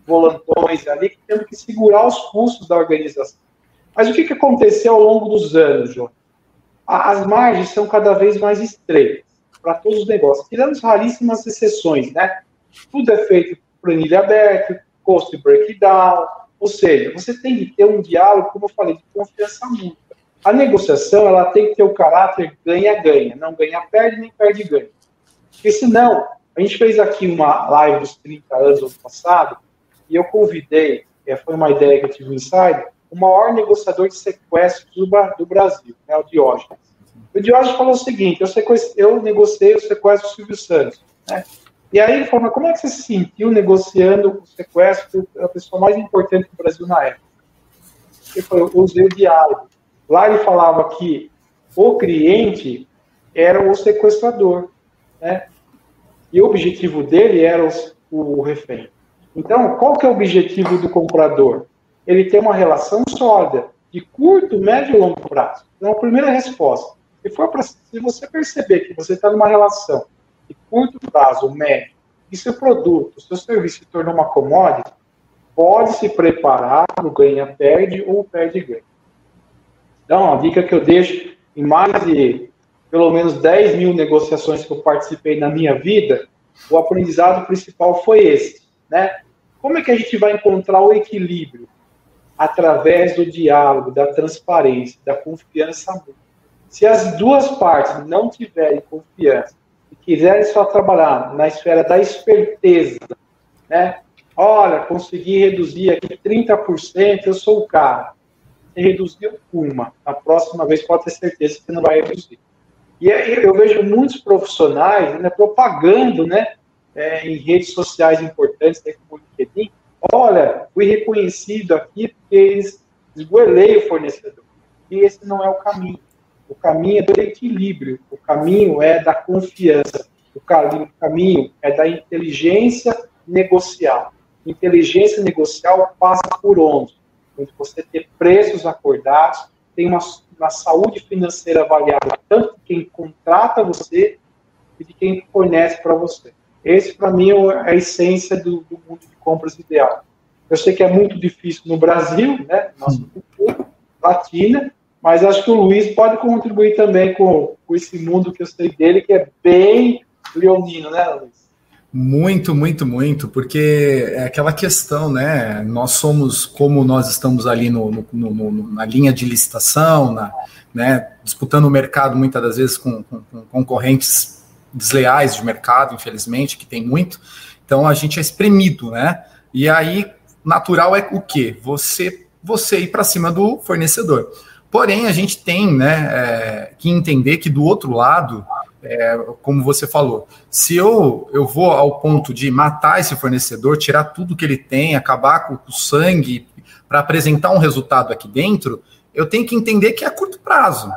volantões ali, que temos que segurar os custos da organização. Mas o que, que aconteceu ao longo dos anos, João? As margens são cada vez mais estreitas para todos os negócios, tirando as raríssimas exceções, né? Tudo é feito planilha aberta, cost breakdown, ou seja, você tem que ter um diálogo, como eu falei, de confiança mútua. A negociação ela tem que ter o caráter ganha-ganha, não ganha-perde nem perde-ganha. Porque senão, a gente fez aqui uma live dos 30 anos do ano passado, e eu convidei, é, foi uma ideia que eu tive no Inside, o maior negociador de sequestro do, do Brasil, né, o Diógenes. O Diógenes falou o seguinte: eu, eu negociei o sequestro do Silvio Santos. Né? E aí ele falou, mas como é que você se sentiu negociando o sequestro da pessoa mais importante do Brasil na época? Ele falou, eu usei o diálogo. Lá ele falava que o cliente era o sequestrador, né? E o objetivo dele era o, o refém. Então, qual que é o objetivo do comprador? Ele tem uma relação sólida, de curto, médio e longo prazo. Então, a primeira resposta. Se, for pra, se você perceber que você está numa relação de curto prazo, médio, e seu produto, seu serviço se tornou uma commodity, pode se preparar para o ganha-perde ou perde-ganha. Então, a dica que eu deixo em mais de pelo menos 10 mil negociações que eu participei na minha vida, o aprendizado principal foi esse, né? Como é que a gente vai encontrar o equilíbrio? Através do diálogo, da transparência, da confiança. Se as duas partes não tiverem confiança quiserem só trabalhar na esfera da esperteza, né? Olha, consegui reduzir aqui 30%, eu sou o cara. Você reduziu uma, a próxima vez pode ter certeza que não vai reduzir. E aí eu vejo muitos profissionais né, propagando né, é, em redes sociais importantes, né, como o LinkedIn, olha, fui reconhecido aqui porque eles esgoelei o fornecedor. E esse não é o caminho. O caminho é do equilíbrio, o caminho é da confiança, o caminho é da inteligência negocial. Inteligência negocial passa por onde? Onde você ter preços acordados, tem uma, uma saúde financeira avaliada, tanto de quem contrata você e de quem fornece para você. Esse, para mim, é a essência do, do, mundo de compras ideal. Eu sei que é muito difícil no Brasil, né, nossa cultura latina, mas acho que o Luiz pode contribuir também com, com esse mundo que eu sei dele, que é bem leonino, né, Luiz?
Muito, muito, muito, porque é aquela questão, né? Nós somos, como nós estamos ali no, no, no, na linha de licitação, na, né, disputando o mercado muitas das vezes com, com, com, concorrentes desleais de mercado, infelizmente, que tem muito. Então a gente é espremido, né? E aí, natural é o quê? Você, você ir para cima do fornecedor. Porém, a gente tem né, é, que entender que do outro lado, é, como você falou, se eu, eu vou ao ponto de matar esse fornecedor, tirar tudo que ele tem, acabar com o sangue para apresentar um resultado aqui dentro, eu tenho que entender que é a curto prazo.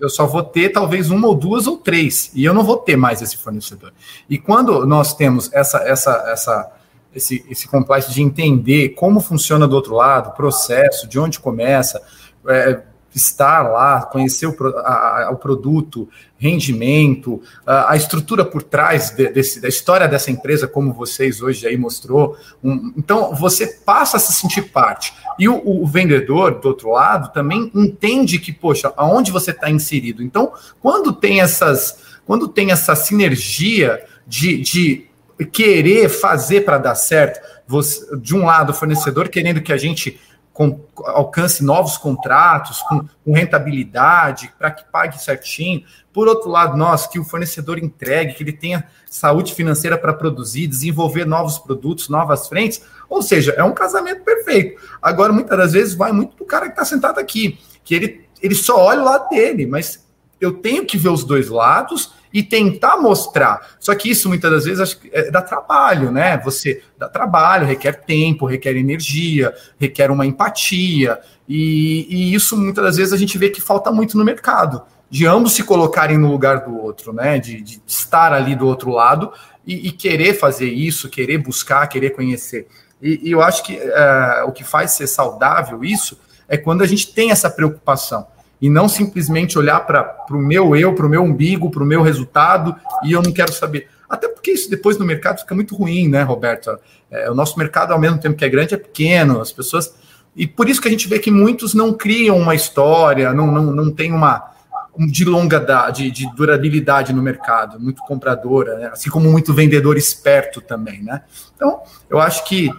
Eu só vou ter talvez uma ou duas ou três, e eu não vou ter mais esse fornecedor. E quando nós temos essa, essa, essa, esse, esse complexo de entender como funciona do outro lado, processo, de onde começa, é, estar lá, conhecer o, a, o produto, rendimento, a, a, estrutura por trás de, desse, da história dessa empresa, como vocês hoje aí mostrou. Um, então, você passa a se sentir parte. E o, o, vendedor, do outro lado, também entende que, poxa, aonde você está inserido. Então, quando tem essas, quando tem essa sinergia de, de querer fazer para dar certo, você, de um lado, o fornecedor querendo que a gente com, alcance novos contratos, com, com rentabilidade, para que pague certinho. Por outro lado, nós, que o fornecedor entregue, que ele tenha saúde financeira para produzir, desenvolver novos produtos, novas frentes. Ou seja, é um casamento perfeito. Agora, muitas das vezes, vai muito do cara que está sentado aqui, que ele, ele só olha o lado dele, mas eu tenho que ver os dois lados e tentar mostrar. Só que isso muitas das vezes acho que é, dá trabalho, né? Você dá trabalho, requer tempo, requer energia, requer uma empatia, e, e isso muitas das vezes a gente vê que falta muito no mercado, de ambos se colocarem no lugar do outro, né? De, de estar ali do outro lado e, e, querer fazer isso, querer buscar, querer conhecer. E, e eu acho que é, o que faz ser saudável isso é quando a gente tem essa preocupação e não simplesmente olhar para o meu eu, para o meu umbigo, para o meu resultado e eu não quero saber. Até porque isso depois no mercado fica muito ruim, né, Roberto? É, o nosso mercado, ao mesmo tempo que é grande, é pequeno, as pessoas. E por isso que a gente vê que muitos não criam uma história, não, não, não tem uma de longa de, de durabilidade no mercado, muito compradora, né? assim como muito vendedor esperto também, né? Então, eu acho que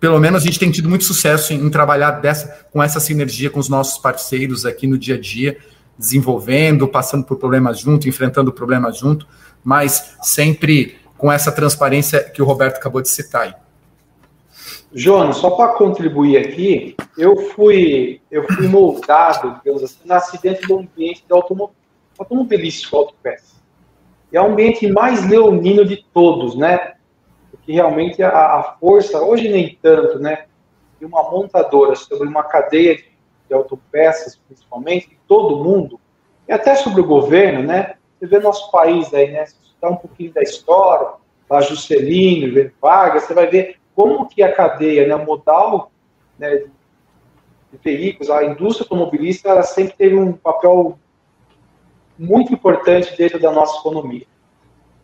pelo menos a gente tem tido muito sucesso em, em, trabalhar dessa, com essa sinergia com os nossos parceiros aqui no dia a dia, desenvolvendo, passando por problemas junto, enfrentando problemas junto, mas sempre com essa transparência que o Roberto acabou de citar aí.
Jonas, só para contribuir aqui, eu fui eu fui moldado, digamos assim, nasci dentro do ambiente do automobilístico autopeça. E é o ambiente mais leonino de todos, né? Que realmente a, a, força, hoje nem tanto, né, de uma montadora sobre uma cadeia de, de autopeças, principalmente, todo mundo, e até sobre o governo, né, você vê nosso país aí, né, se estudar um pouquinho da história, lá Juscelino, Vargas, você vai ver como que a cadeia, né, modal, né, de, veículos, a indústria automobilística, ela sempre teve um papel muito importante dentro da nossa economia.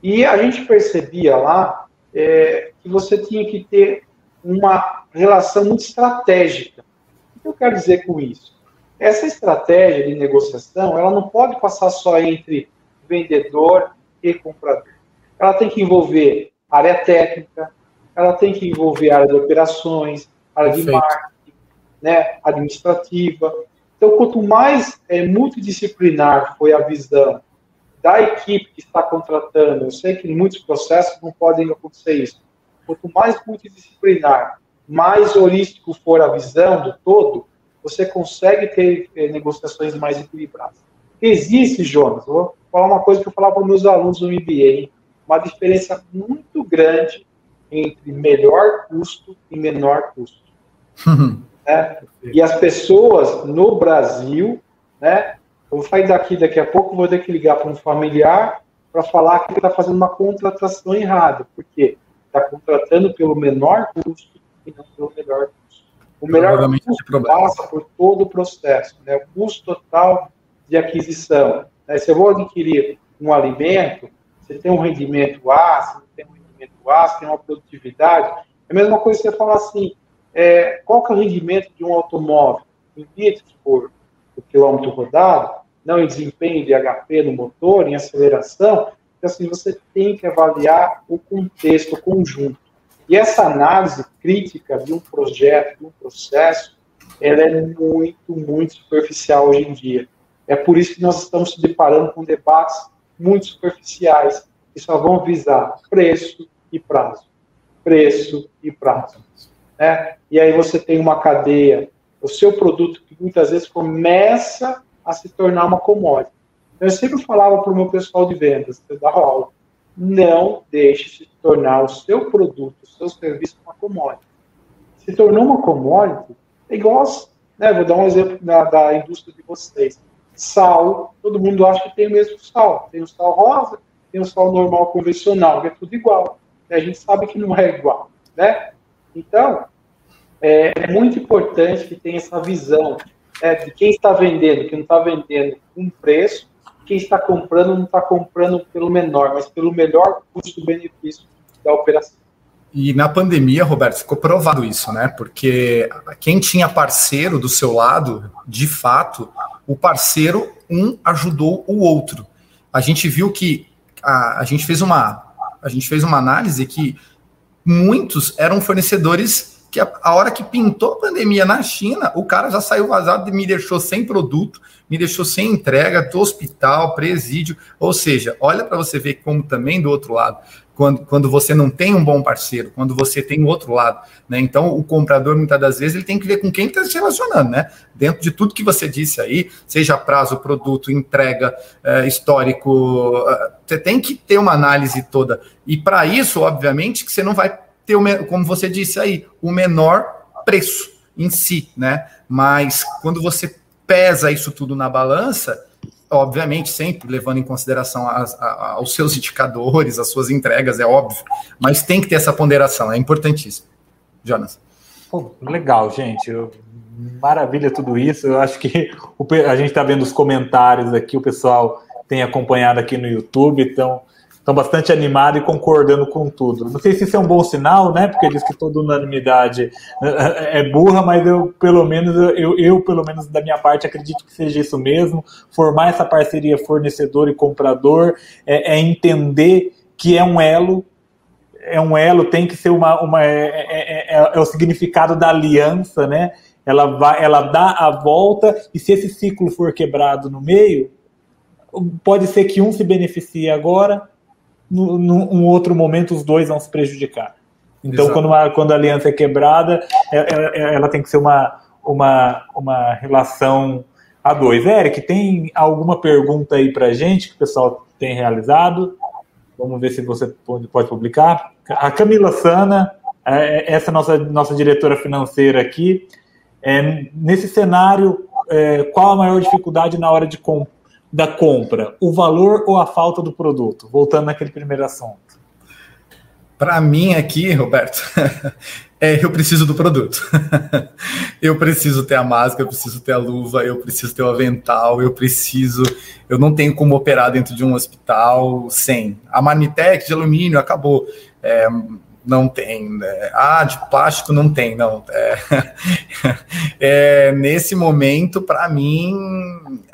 E a gente percebia lá é, que você tinha que ter uma relação muito estratégica. O que eu quero dizer com isso? Essa estratégia de negociação, ela não pode passar só entre vendedor e comprador. Ela tem que envolver área técnica, ela tem que envolver área de operações, área Perfeito. de marketing, né, administrativa. Então, quanto mais é, multidisciplinar foi a visão da equipe que está contratando, eu sei que em muitos processos não podem acontecer isso. Quanto mais multidisciplinar, mais holístico for a visão do todo, você consegue ter eh, negociações mais equilibradas. Existe, Jonas, vou falar uma coisa que eu falava para meus alunos do MBA, uma diferença muito grande entre melhor custo e menor custo. né? E as pessoas no Brasil, né, eu vou sair daqui daqui a pouco, vou ter que ligar para um familiar para falar que está fazendo uma contratação errada, porque está contratando pelo menor custo, e não pelo melhor custo. O melhor custo passa por todo o processo, né? o custo total de aquisição. Né? Se eu vou adquirir um alimento, você tem um rendimento A, você tem um rendimento A, você tem uma produtividade. É a mesma coisa que você falar assim, é, qual que é o rendimento de um automóvel em litros por, por quilômetro rodado, não em desempenho de HP no motor, em aceleração, então, assim, você tem que avaliar o contexto, o conjunto. E essa análise crítica de um projeto, de um processo, ela é muito, muito superficial hoje em dia. É por isso que nós estamos se deparando com debates muito superficiais, que só vão visar preço e prazo. Preço e prazo. Né? E aí você tem uma cadeia, o seu produto que muitas vezes começa a se tornar uma commodity. Eu sempre falava para o meu pessoal de vendas, eu dava não deixe se tornar o seu produto, o seu serviço uma commodity. Se tornou uma commodity, é igual, né, vou dar um exemplo da, da indústria de vocês. Sal, todo mundo acha que tem o mesmo sal. Tem o sal rosa, tem o sal normal convencional, que é tudo igual. A gente sabe que não é igual, né? Então, é, é muito importante que tenha essa visão né, de quem está vendendo, quem não está vendendo com preço, quem está comprando não está comprando pelo menor, mas pelo melhor custo-benefício da operação.
E na pandemia, Roberto, ficou provado isso, né? Porque quem tinha parceiro do seu lado, de fato, o parceiro um ajudou o outro. A gente viu que a, a gente fez uma a gente fez uma análise que muitos eram fornecedores que a, a, hora que pintou a pandemia na China, o cara já saiu vazado e me deixou sem produto, me deixou sem entrega, do hospital, presídio. Ou seja, olha para você ver como também do outro lado, quando, quando você não tem um bom parceiro, quando você tem o outro lado, né? Então, o comprador, muitas das vezes, ele tem que ver com quem está se relacionando, né? Dentro de tudo que você disse aí, seja prazo, produto, entrega, é, histórico, é, você tem que ter uma análise toda. E para isso, obviamente, que você não vai ter, o, como você disse aí, o menor preço em si, né? Mas quando você pesa isso tudo na balança, obviamente, sempre levando em consideração as, a, aos seus indicadores, as suas entregas, é óbvio, mas tem que ter essa ponderação, é importantíssimo. Jonas.
Pô, legal, gente. Eu, maravilha tudo isso. Eu acho que o, a gente está vendo os comentários aqui, o pessoal tem acompanhado aqui no YouTube, então estão bastante animados e concordando com tudo. Não sei se isso é um bom sinal, né? Porque diz que toda unanimidade é, é burra, mas eu, pelo menos, eu, eu, pelo menos da minha parte, acredito que seja isso mesmo. Formar essa parceria fornecedor e comprador é, é entender que é um elo. É um elo, tem que ser uma. uma é, é, é, é o significado da aliança, né? Ela, vai, ela dá a volta, e se esse ciclo for quebrado no meio, pode ser que um se beneficie agora, no, num outro momento os dois vão se prejudicar. Então, quando, uma, quando a aliança é quebrada, ela, é, é, ela, tem que ser uma, uma, uma relação a dois. Eric, tem alguma pergunta aí para gente que o pessoal tem realizado? Vamos ver se você pode, pode publicar. A Camila Sana, é, essa nossa, nossa diretora financeira aqui, é, nesse cenário, é, qual a maior dificuldade na hora de comprar? Da compra, o valor ou a falta do produto? Voltando naquele primeiro assunto.
Para mim aqui, Roberto, é eu preciso do produto. eu preciso ter a máscara, eu preciso ter a luva, eu preciso ter o avental, eu preciso. Eu não tenho como operar dentro de um hospital sem. A Manitec de alumínio acabou. É, não tem. Né? Ah, de plástico não tem, não. É, é nesse momento, para mim,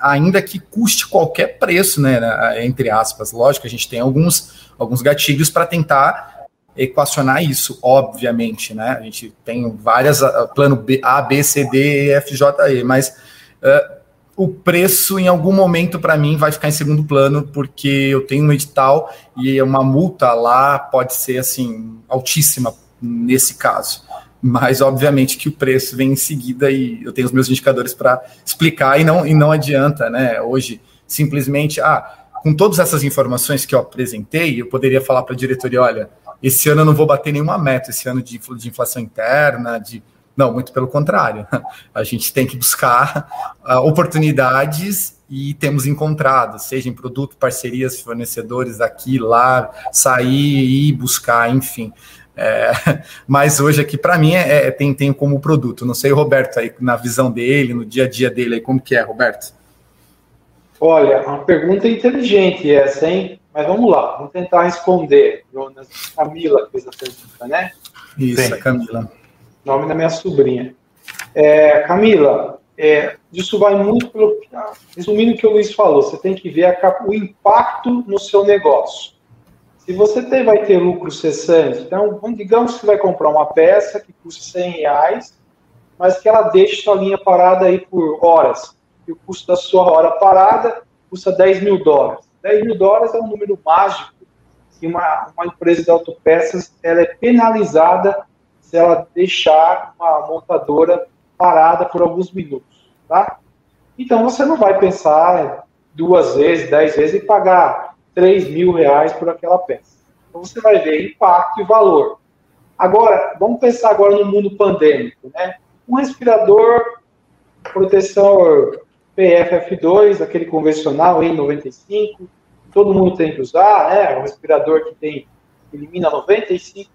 ainda que custe qualquer preço, né, né? Entre aspas, lógico, a gente tem alguns, alguns gatilhos para tentar equacionar isso, obviamente, né? A gente tem várias plano B, A, B, C, D, F, J, E, mas uh, o preço em algum momento para mim vai ficar em segundo plano porque eu tenho um edital e uma multa lá pode ser assim altíssima nesse caso. Mas obviamente que o preço vem em seguida e eu tenho os meus indicadores para explicar e não e não adianta, né? Hoje simplesmente ah, com todas essas informações que eu apresentei, eu poderia falar para a diretoria, olha, esse ano eu não vou bater nenhuma meta, esse ano de, de inflação interna, de não, muito pelo contrário. A gente tem que buscar uh, oportunidades e temos encontrado, seja em produto, parcerias, fornecedores aqui, lá, sair e buscar, enfim. É, mas hoje aqui, para mim, é, é, tem, tem como produto. Não sei o Roberto aí, na visão dele, no dia a dia dele, aí, como que é, Roberto?
Olha, uma pergunta inteligente essa, hein? Mas vamos lá, vamos tentar responder. Jonas, Camila fez a pergunta, né?
Isso, Sim. Camila.
Nome da minha sobrinha. É, Camila, é, isso vai muito pelo. Resumindo o que o Luiz falou, você tem que ver a, o impacto no seu negócio. Se você tem, vai ter lucro cessante, então, digamos que você vai comprar uma peça que custa 100 reais, mas que ela deixe sua linha parada aí por horas. E o custo da sua hora parada custa 10 mil dólares. 10 mil dólares é um número mágico que uma, uma empresa de autopeças ela é penalizada se ela deixar uma montadora parada por alguns minutos, tá? Então você não vai pensar duas vezes, dez vezes e pagar 3 mil reais por aquela peça. Então você vai ver impacto e valor. Agora, vamos pensar agora no mundo pandêmico, né? Um respirador, proteção PFF2, aquele convencional N95, todo mundo tem que usar, né? Um respirador que tem elimina 95%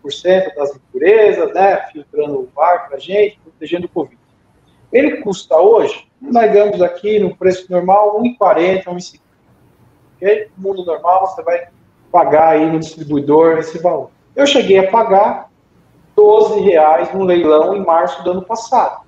das impurezas, né? Filtrando o ar para a gente, protegendo o Covid. Ele custa hoje, digamos aqui no preço normal, 1,40, 1,50. Ok? No mundo normal, você vai pagar aí no distribuidor esse valor. Eu cheguei a pagar 12 reais no leilão em março do ano passado.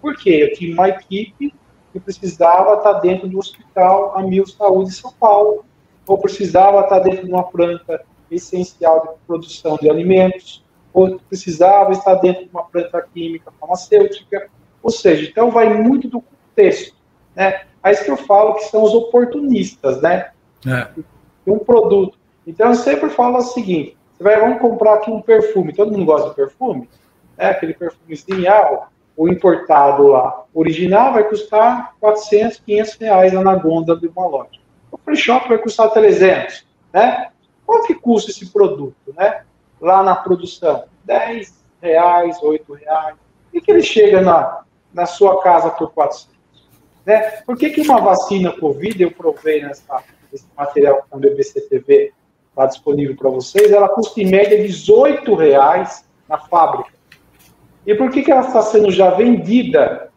Por quê? Eu tinha uma equipe que precisava estar dentro do hospital Amil Saúde de São Paulo, ou precisava estar dentro de uma planta essencial de produção de alimentos, ou precisava estar dentro de uma planta química farmacêutica, ou seja, então vai muito do contexto, né? Aí que eu falo que são os oportunistas, né? É. Um produto. Então eu sempre falo o seguinte: você vai, vamos comprar aqui um perfume. Todo mundo gosta de perfume, né? Aquele perfumezinho, ah, o importado lá, original vai custar 400, 500 reais lá na gôndola de uma loja. O free shop vai custar 300, né? Quanto que custa esse produto, né? Lá na produção, 10 reais, 8 reais. E que ele chega na, na sua casa por 400. Né? Por que, que uma vacina Covid, eu provei nessa, nesse material que está no BBC TV, está disponível para vocês, ela custa em média 18 reais na fábrica. E por que, que ela está sendo já vendida?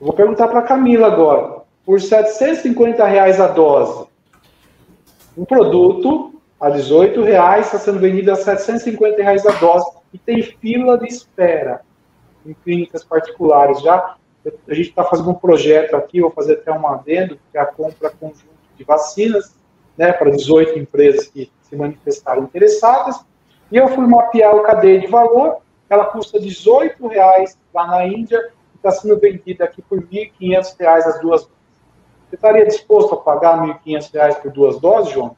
Eu vou perguntar para a Camila agora. Por 750 reais a dose. Um produto a 18 reais está sendo vendido a 750 reais a dose e tem fila de espera em clínicas particulares. Já a gente está fazendo um projeto aqui, vou fazer até um adendo, que é a compra conjunta de vacinas, né, para 18 empresas que se manifestaram interessadas, e eu fui mapear o cadeia de valor, ela custa 18 reais lá na Índia, e está sendo vendida aqui por 1.500 reais as duas. Você estaria disposto a pagar 1.500 reais por duas doses, João?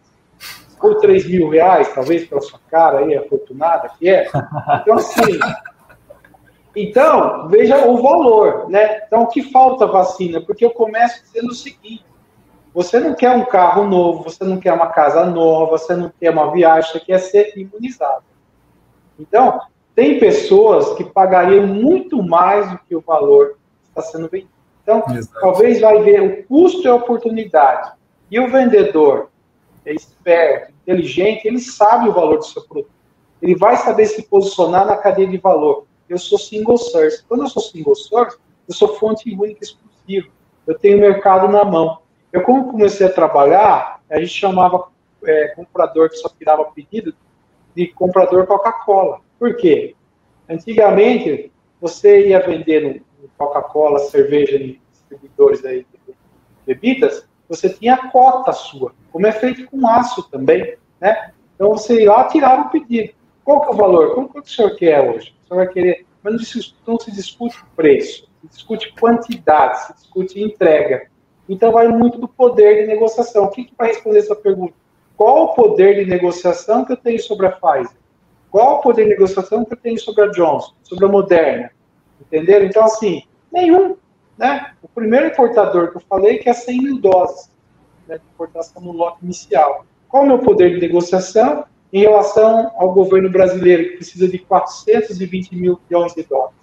Ou 3 mil reais, talvez, pela sua cara aí, afortunada que é? Então, assim, então, veja o valor, né? Então, o que falta vacina? Porque eu começo dizendo o seguinte: você não quer um carro novo, você não quer uma casa nova, você não quer uma viagem, você quer ser imunizado. Então, tem pessoas que pagariam muito mais do que o valor que está sendo vendido. Então, Exato. talvez vai ver o custo e a oportunidade. E o vendedor é esperto, inteligente, ele sabe o valor do seu produto. Ele vai saber se posicionar na cadeia de valor eu sou single source. Quando eu sou single source, eu sou fonte única exclusiva. Eu tenho mercado na mão. Eu, como comecei a trabalhar, a gente chamava é, comprador que só tirava pedido de comprador Coca-Cola. Por quê? Antigamente, você ia vender Coca-Cola, cerveja em distribuidores aí de bebidas, você tinha a cota sua, como é feito com aço também, né? Então você ia lá tirar o pedido. Qual que é o valor? Quanto que o senhor quer hoje? Você vai querer. Mas não se, não se discute preço, se discute quantidade, se discute entrega. Então vai muito do poder de negociação. O que, que vai responder essa pergunta? Qual o poder de negociação que eu tenho sobre a Pfizer? Qual o poder de negociação que eu tenho sobre a Johnson, sobre a Moderna? Entenderam? Então, assim, nenhum. Né? O primeiro importador que eu falei que é 100 mil doses né, de importação no lote inicial. Qual é o meu poder de negociação? em relação ao governo brasileiro, que precisa de 420 mil milhões de dólares.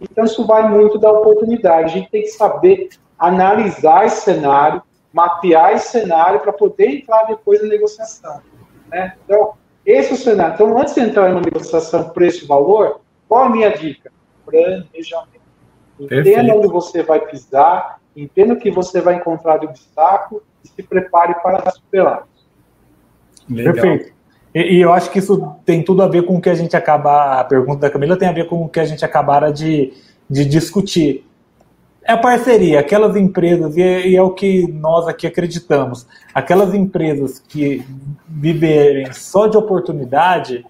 Então, isso vai muito da oportunidade. A gente tem que saber analisar esse cenário, mapear esse cenário para poder entrar depois na negociação. Né? Então, Esse é o cenário. Então, antes de entrar em uma negociação preço-valor, qual a minha dica? Planejamento. Entenda onde você vai pisar, entenda o que você vai encontrar de obstáculo e se prepare para superar.
Perfeito. E, e, eu acho que isso tem tudo a ver com o que a gente acaba. A pergunta da Camila tem a ver com o que a gente acabara de, de discutir. É a parceria, aquelas empresas, e é, e é, o que nós aqui acreditamos, aquelas empresas que viverem só de oportunidade,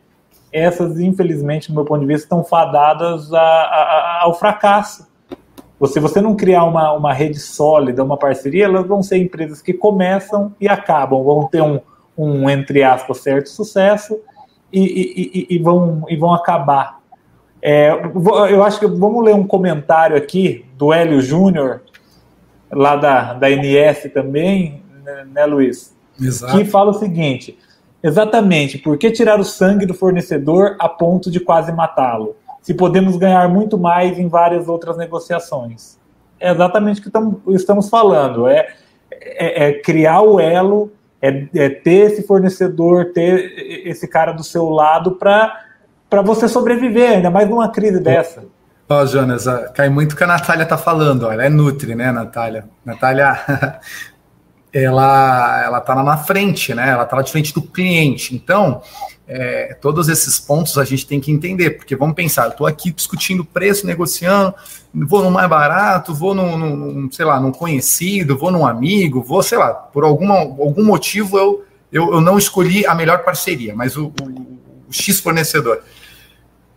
essas, infelizmente, do meu ponto de vista, estão fadadas a, a, ao fracasso. Se você não criar uma, uma rede sólida, uma parceria, elas vão ser empresas que começam e acabam, vão ter um, um entre aspas, certo sucesso e, e, e, e vão, e vão acabar. É, eu acho que vamos ler um comentário aqui do Hélio Júnior, lá da, da NS também, né, né, Luiz? Exato. Que fala o seguinte: exatamente, por que tirar o sangue do fornecedor a ponto de quase matá-lo? Se podemos ganhar muito mais em várias outras negociações. É exatamente o que estamos, estamos falando: é, é, é criar o elo é, é ter esse fornecedor, ter esse cara do seu lado para você sobreviver, ainda mais numa crise dessa.
Ó, oh, Jonas, cai muito o que a Natália tá falando, ela é Nutri, né, Natália? Natália, ela, ela tá lá na frente, né, ela tá de frente do cliente, então, é, todos esses pontos a gente tem que entender, porque vamos pensar, estou aqui discutindo preço, negociando, vou no mais barato, vou num, num, sei lá, num conhecido, vou num amigo, vou, sei lá, por alguma, algum motivo eu, eu, eu não escolhi a melhor parceria, mas o, o, o X fornecedor.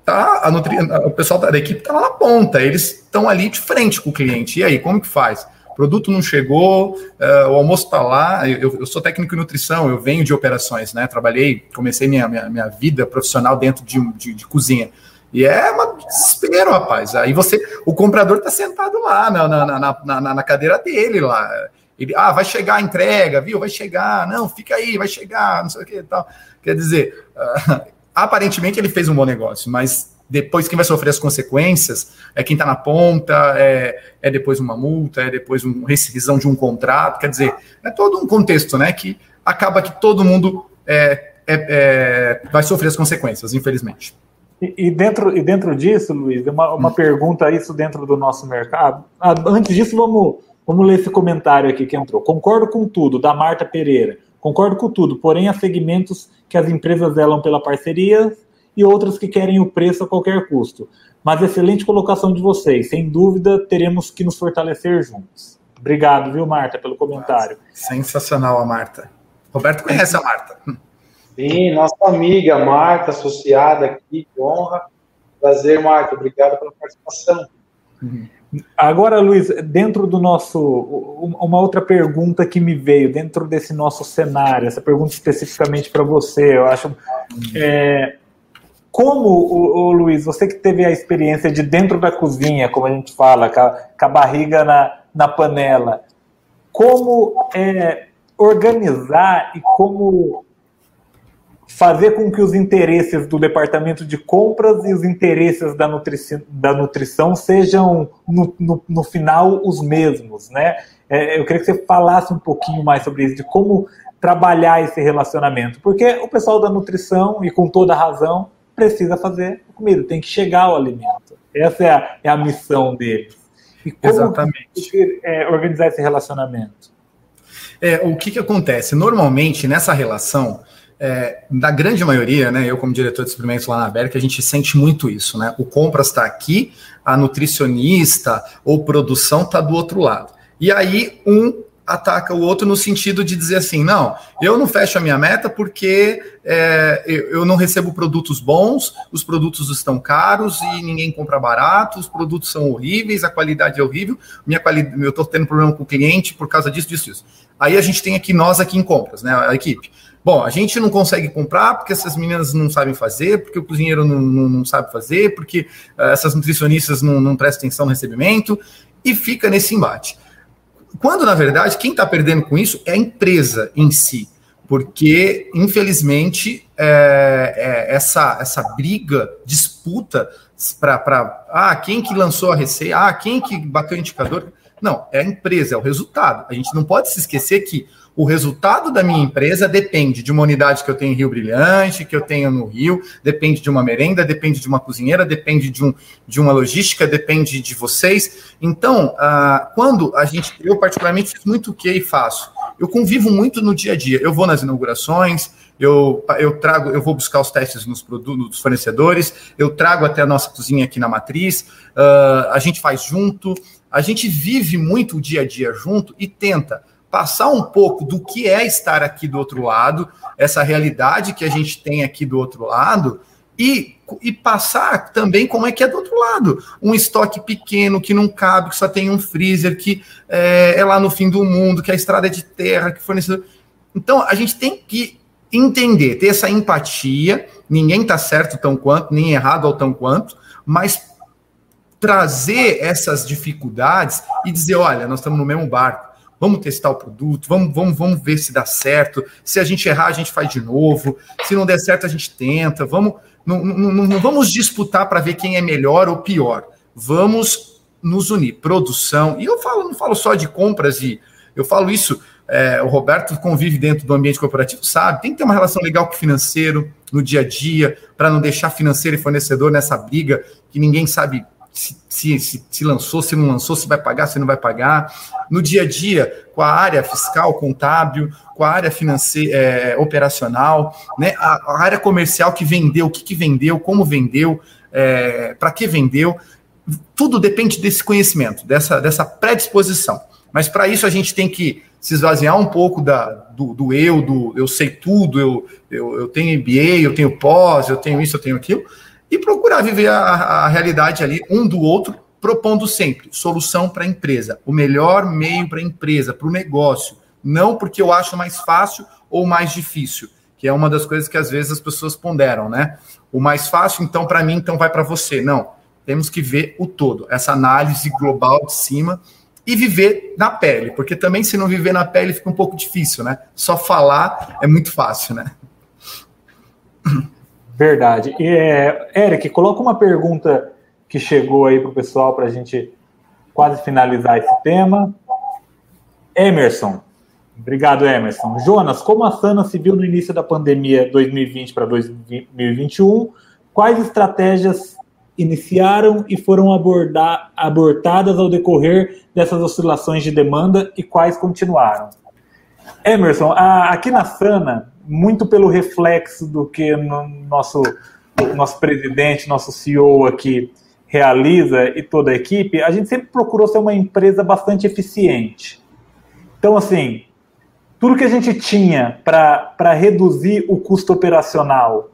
Tá, a nutri, o pessoal da equipe está lá na ponta, eles estão ali de frente com o cliente. E aí, como que faz? Produto não chegou, uh, o almoço está lá. Eu, eu, sou técnico em nutrição, eu venho de operações, né? Trabalhei, comecei minha, minha, minha vida profissional dentro de, de, de cozinha. E é um desespero, rapaz. Aí você, o comprador está sentado lá na, na, na, na, cadeira dele lá. Ele, ah, vai chegar a entrega, viu? Vai chegar, não, fica aí, vai chegar, não sei o que e tal. Quer dizer, uh, aparentemente ele fez um bom negócio, mas depois quem vai sofrer as consequências é quem está na ponta, é, é depois uma multa, é depois uma rescisão de um contrato, quer dizer, é todo um contexto, né, que acaba que todo mundo é, é, é vai sofrer as consequências, infelizmente.
E, e, dentro, e dentro disso, Luiz, uma, uma hum. pergunta isso dentro do nosso mercado. Ah, antes disso, vamos, vamos ler esse comentário aqui que entrou. Concordo com tudo, da Marta Pereira. Concordo com tudo, porém há segmentos que as empresas zelam pela parceria e outras que querem o preço a qualquer custo. Mas excelente colocação de vocês. Sem dúvida, teremos que nos fortalecer juntos. Obrigado, viu, Marta, pelo comentário.
Sensacional a Marta. Roberto conhece a Marta.
Sim, nossa amiga Marta, associada aqui, que honra. Prazer, Marta. Obrigado pela participação.
Agora, Luiz, dentro do nosso. Uma outra pergunta que me veio, dentro desse nosso cenário, essa pergunta especificamente para você, eu acho. É, como, o, o, Luiz, você que teve a experiência de dentro da cozinha, como a gente fala, com a, com a barriga na, na panela, como é, organizar e como fazer com que os interesses do departamento de compras e os interesses da, nutrici da nutrição sejam, no, no, no, final, os mesmos, né? É, eu queria que você falasse um pouquinho mais sobre isso, de como trabalhar esse relacionamento, porque o pessoal da nutrição, e com toda razão, precisa fazer comida, tem que chegar o alimento. Essa é a, é a missão deles.
E como Exatamente.
É, organizar esse relacionamento?
É, o que, que acontece? Normalmente, nessa relação, é, da grande maioria, né, eu como diretor de suplementos lá na América, a gente sente muito isso, né? O compras está aqui, a nutricionista ou produção está do outro lado. E aí um ataca o outro no sentido de dizer assim: não, eu não fecho a minha meta porque é, eu não recebo produtos bons, os produtos estão caros e ninguém compra barato, os produtos são horríveis, a qualidade é horrível, minha qualidade, eu estou tendo problema com o cliente por causa disso, disso, disso. Aí a gente tem aqui, nós aqui em compras, né, a equipe. Bom, a gente não consegue comprar porque essas meninas não sabem fazer, porque o cozinheiro não, não, não sabe fazer, porque uh, essas nutricionistas não, não prestam atenção no recebimento, e fica nesse embate. Quando, na verdade, quem está perdendo com isso é a empresa em si, porque, infelizmente, é, é, essa, essa briga, disputa para ah, quem que lançou a receita, ah, quem que bateu o indicador. Não, é a empresa, é o resultado. A gente não pode se esquecer que o resultado da minha empresa depende de uma unidade que eu tenho em Rio Brilhante, que eu tenho no Rio, depende de uma merenda, depende de uma cozinheira, depende de, um, de uma logística, depende de vocês. Então, uh, quando a gente, eu particularmente fiz muito o que e faço. Eu convivo muito no dia a dia. Eu vou nas inaugurações, eu, eu trago, eu vou buscar os testes nos produtos dos fornecedores, eu trago até a nossa cozinha aqui na matriz, uh, a gente faz junto, a gente vive muito o dia a dia junto e tenta passar um pouco do que é estar aqui do outro lado, essa realidade que a gente tem aqui do outro lado, e, e passar também como é que é do outro lado. Um estoque pequeno que não cabe, que só tem um freezer, que é, é lá no fim do mundo, que a estrada é de terra, que fornecedor. Então, a gente tem que entender, ter essa empatia. Ninguém está certo tão quanto, nem errado ao tão quanto, mas trazer essas dificuldades e dizer: olha, nós estamos no mesmo barco vamos testar o produto, vamos, vamos, vamos ver se dá certo. Se a gente errar, a gente faz de novo. Se não der certo, a gente tenta. Vamos, não, não, não vamos disputar para ver quem é melhor ou pior. Vamos nos unir. Produção. E eu falo, não falo só de compras e eu falo isso. É, o Roberto convive dentro do ambiente corporativo, sabe? Tem que ter uma relação legal com o financeiro no dia a dia, para não deixar financeiro e fornecedor nessa briga que ninguém sabe se, se, se, se, lançou, se não lançou, se vai pagar, se não vai pagar. No dia a dia, com a área fiscal, contábil, com a área financeira, é, operacional, né? A, a, área comercial que vendeu, o que, que vendeu, como vendeu, é, para que vendeu. Tudo depende desse conhecimento, dessa, dessa predisposição. Mas para isso a gente tem que se esvaziar um pouco da, do, do eu, do eu sei tudo, eu, eu, eu tenho MBA, eu tenho pós, eu tenho isso, eu tenho aquilo e procurar viver a, a realidade ali um do outro, propondo sempre solução para a empresa, o melhor meio para a empresa, para o negócio, não porque eu acho mais fácil ou mais difícil, que é uma das coisas que às vezes as pessoas ponderam, né? O mais fácil, então, para mim, então vai para você. Não, temos que ver o todo, essa análise global de cima e viver na pele, porque também se não viver na pele fica um pouco difícil, né? Só falar é muito fácil, né?
Verdade. E, é, Eric, coloca uma pergunta que chegou aí para o pessoal para a gente quase finalizar esse tema. Emerson. Obrigado, Emerson. Jonas, como a Sana se viu no início da pandemia 2020 para 2021, quais estratégias iniciaram e foram abordar, abortadas ao decorrer dessas oscilações de demanda e quais continuaram? Emerson, a, aqui na Sana, muito pelo reflexo do que no nosso, nosso presidente, nosso CEO aqui realiza e toda a equipe, a gente sempre procurou ser uma empresa bastante eficiente. Então, assim, tudo que a gente tinha para reduzir o custo operacional,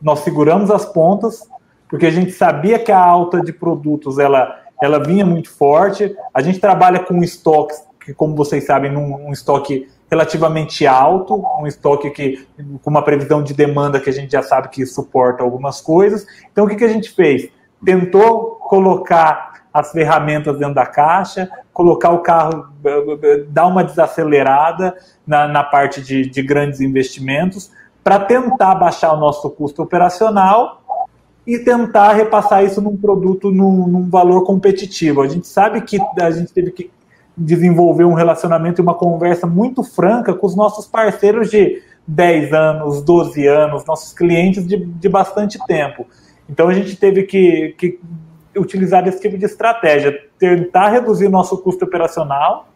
nós seguramos as pontas, porque a gente sabia que a alta de produtos ela, ela vinha muito forte. A gente trabalha com estoques, que, como vocês sabem, num, um estoque relativamente alto, um estoque que com uma previsão de demanda que a gente já sabe que suporta algumas coisas. Então, o que, que a gente fez? Tentou colocar as ferramentas dentro da caixa, colocar o carro, dar uma desacelerada na, na parte de, de grandes investimentos, para tentar baixar o nosso custo operacional e tentar repassar isso num produto num, num, valor competitivo. A gente sabe que a gente teve que desenvolver um relacionamento e uma conversa muito franca com os nossos parceiros de 10 anos, 12 anos, nossos clientes de, de bastante tempo. Então a gente teve que, que utilizar esse tipo de estratégia, tentar reduzir nosso custo operacional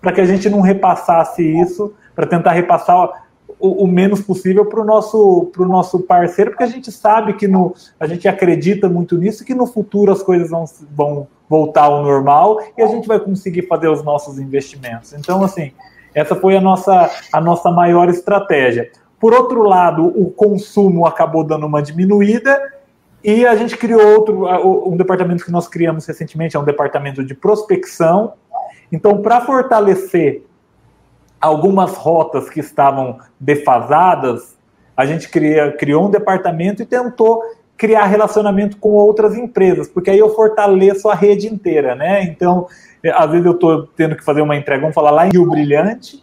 para que a gente não repassasse isso, para tentar repassar o, o menos possível para o nosso, nosso parceiro, porque a gente sabe que no, a gente acredita muito nisso, que no futuro as coisas vão, vão voltar ao normal e a gente vai conseguir fazer os nossos investimentos. Então, assim, essa foi a nossa, a nossa maior estratégia. Por outro lado, o consumo acabou dando uma diminuída e a gente criou outro, um departamento que nós criamos recentemente, é um departamento de prospecção. Então, para fortalecer algumas rotas que estavam defasadas, a gente cria, criou um departamento e tentou criar relacionamento com outras empresas, porque aí eu fortaleço a rede inteira, né? Então, às vezes eu estou tendo que fazer uma entrega, vamos falar lá em Rio Brilhante,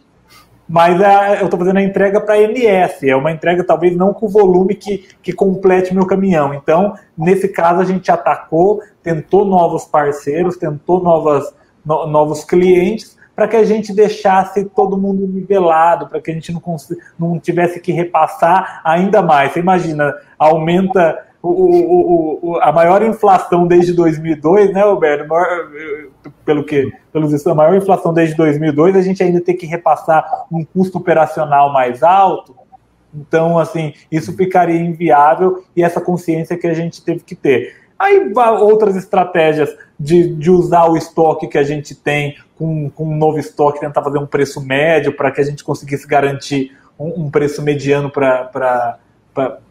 mas é, eu estou fazendo a entrega para MS, é uma entrega talvez não com o volume que, que complete meu caminhão. Então, nesse caso, a gente atacou, tentou novos parceiros, tentou novas, no, novos clientes, para que a gente deixasse todo mundo nivelado, para que a gente não, não tivesse que repassar ainda mais. Você imagina, aumenta o, o, o, a maior inflação desde 2002, né, Roberto? Maior, pelo que, pelos a maior inflação desde 2002, a gente ainda tem que repassar um custo operacional mais alto. Então, assim, isso ficaria inviável e essa consciência que a gente teve que ter. Aí outras estratégias de, de usar o estoque que a gente tem com, com um novo estoque, tentar fazer um preço médio para que a gente conseguisse garantir um, um preço mediano para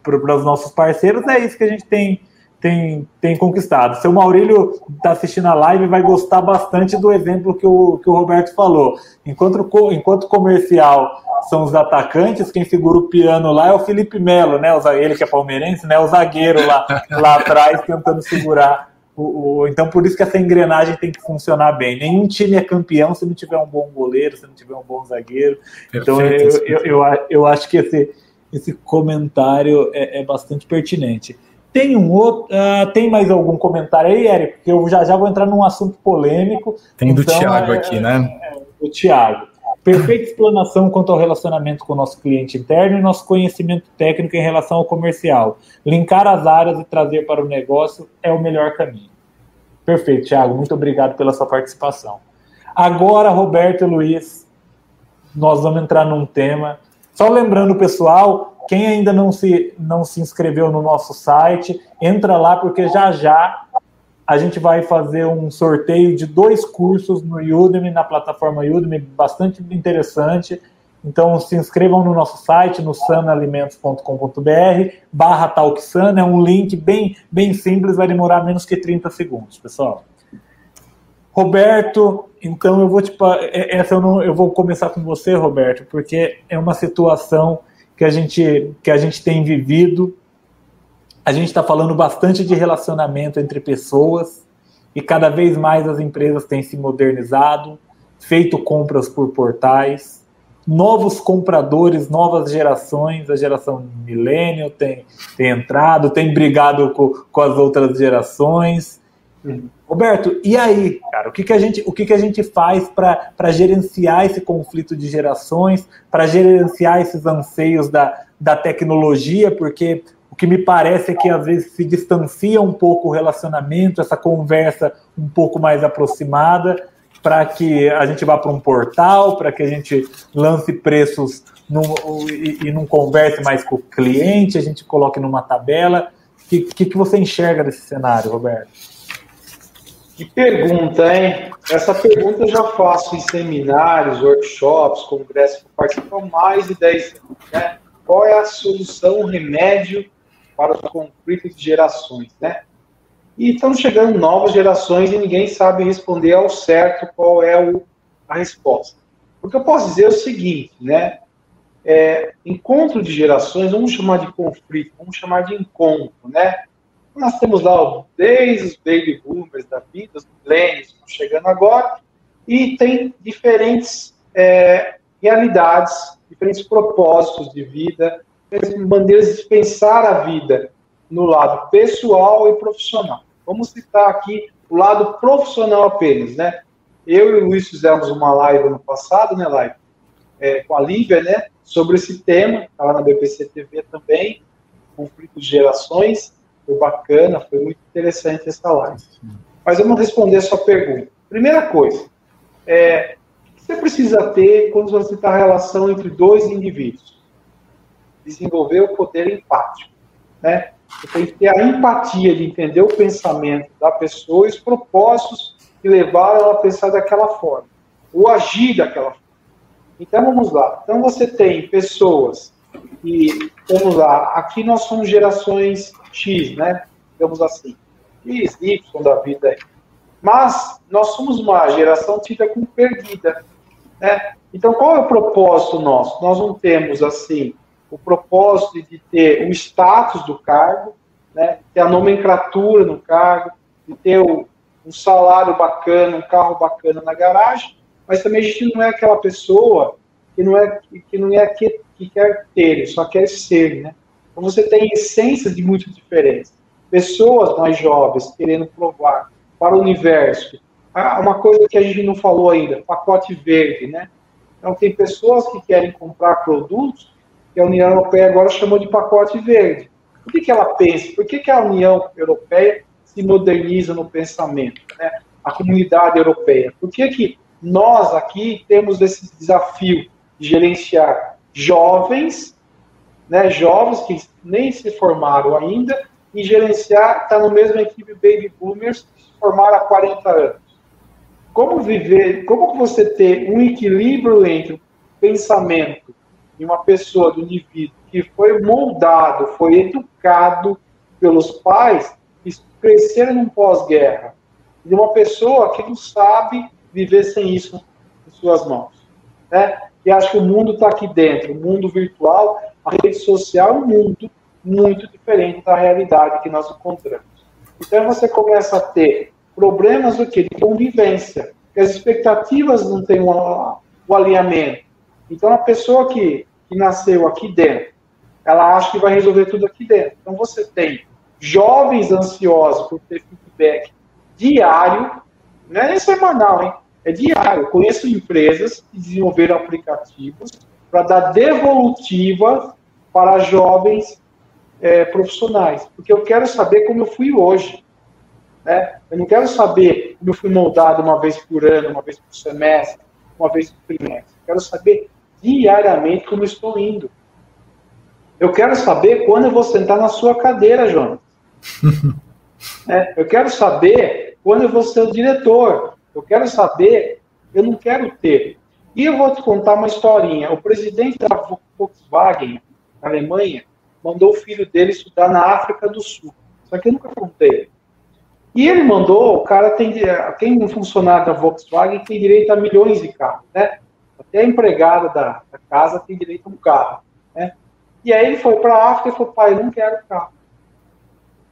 os nossos parceiros, é isso que a gente tem, tem, tem conquistado. Seu Maurílio está assistindo a live vai gostar bastante do exemplo que o, que o Roberto falou. Enquanto, enquanto comercial são os atacantes, quem segura o piano lá é o Felipe Melo, né? Ele que é palmeirense, né? O zagueiro lá, lá atrás tentando segurar o, o, então por isso que essa engrenagem tem que funcionar bem. Nenhum time é campeão se não tiver um bom goleiro, se não tiver um bom zagueiro. Perfeito, então eu, eu, eu, eu, acho que esse, esse comentário é, é bastante pertinente. Tem um outro. Uh, tem mais algum comentário aí, Érico? Porque eu já já vou entrar num assunto polêmico.
Tem do então, Tiago é, aqui, né?
É, o Tiago. Perfeita explanação quanto ao relacionamento com o nosso cliente interno e nosso conhecimento técnico em relação ao comercial. Linkar as áreas e trazer para o negócio é o melhor caminho. Perfeito, Thiago. Muito obrigado pela sua participação. Agora, Roberto e Luiz, nós vamos entrar num tema. Só lembrando, pessoal, quem ainda não se, não se inscreveu no nosso site, entra lá, porque já já a gente vai fazer um sorteio de dois cursos no Udemy, na plataforma Udemy, bastante interessante. Então se inscrevam no nosso site, no sanalimentos.com.br barra talksana, é um link bem, bem simples, vai demorar menos que 30 segundos, pessoal. Roberto, então eu vou te é, essa eu não eu vou começar com você, Roberto, porque é uma situação que a gente que a gente tem vivido a gente está falando bastante de relacionamento entre pessoas e cada vez mais as empresas têm se modernizado, feito compras por portais, novos compradores, novas gerações, a geração milênio tem, tem entrado, tem brigado com, com as outras gerações. Roberto, e aí, cara, o que, que a gente, o que, que a gente faz para gerenciar esse conflito de gerações, para gerenciar esses anseios da, da tecnologia, porque que me parece é que às vezes se distancia um pouco o relacionamento, essa conversa um pouco mais aproximada, para que a gente vá para um portal, para que a gente lance preços e, e, não converse mais com o cliente, a gente coloque numa tabela. O que, que, que você enxerga desse cenário, Roberto?
Que pergunta, hein? Essa pergunta eu já faço em seminários, workshops, congressos, participo há mais de 10 anos. Né? Qual é a solução, o remédio para os conflitos de gerações, né? E estão chegando novas gerações e ninguém sabe responder ao certo qual é o, a resposta. O que eu posso dizer é o seguinte, né? É, encontro de gerações, vamos chamar de conflito, vamos chamar de encontro, né? Nós temos lá desde os baby boomers da vida, os millennials estão chegando agora, e tem diferentes é, realidades, diferentes propósitos de vida, maneiras de pensar a vida no lado pessoal e profissional. Vamos citar aqui o lado profissional apenas, né? Eu e o Luiz fizemos uma live no passado, né, live, é, com a Lívia, né, sobre esse tema, está na BPC TV também, conflito de gerações, foi bacana, foi muito interessante essa live. Mas vamos responder a sua pergunta. Primeira coisa, é, o que você precisa ter quando você está a relação entre dois indivíduos? Desenvolver o poder empático. Né? Você tem que ter a empatia de entender o pensamento da pessoa e os propósitos que levaram ela a pensar daquela forma, ou agir daquela forma. Então vamos lá. Então você tem pessoas que, vamos lá, aqui nós somos gerações X, né? Digamos assim, X, Y da vida aí. Mas nós somos uma geração tida como perdida, né? Então qual é o propósito nosso? Nós não temos assim o propósito de ter o status do cargo, né, ter a nomenclatura no cargo, de ter o, um salário bacana, um carro bacana na garagem, mas também a gente não é aquela pessoa que não é que não é que, que quer ter, só quer ser, né? Então você tem essências de muito diferentes. Pessoas mais jovens querendo provar para o universo ah, uma coisa que a gente não falou ainda, pacote verde, né? Então, tem pessoas que querem comprar produtos que a União Europeia agora chamou de pacote verde. Por que, que ela pensa? Por que, que a União Europeia se moderniza no pensamento? Né? A comunidade europeia. Por que, que nós aqui temos esse desafio de gerenciar jovens, né, jovens que nem se formaram ainda, e gerenciar, está no mesmo equipe baby boomers que se formaram há 40 anos. Como viver, como você ter um equilíbrio entre o pensamento de uma pessoa, do indivíduo, que foi moldado, foi educado pelos pais, que cresceram num pós-guerra, de uma pessoa que não sabe viver sem isso em suas mãos. Né? E acho que o mundo está aqui dentro, o mundo virtual, a rede social é um mundo muito diferente da realidade que nós encontramos. Então você começa a ter problemas do que? De convivência, as expectativas não têm o alinhamento. Então a pessoa que, que nasceu aqui dentro, ela acha que vai resolver tudo aqui dentro. Então você tem jovens ansiosos por ter feedback diário, não é nem semanal, hein? É diário. Eu conheço empresas que desenvolveram aplicativos para dar devolutiva para jovens é, profissionais, porque eu quero saber como eu fui hoje. Né? Eu não quero saber como eu fui moldado uma vez por ano, uma vez por semestre, uma vez por trimestre. Eu quero saber diariamente como estou indo. Eu quero saber quando eu vou sentar na sua cadeira, Jonas. é, eu quero saber quando eu vou ser o diretor. Eu quero saber, eu não quero ter. E eu vou te contar uma historinha. O presidente da Volkswagen, na Alemanha, mandou o filho dele estudar na África do Sul. Só que eu nunca contei. E ele mandou, o cara tem, quem é funcionário da Volkswagen tem direito a milhões de carros, né? Até a empregada da, da casa tem direito a um carro, né? E aí ele foi para a África e falou, pai, eu não quero carro.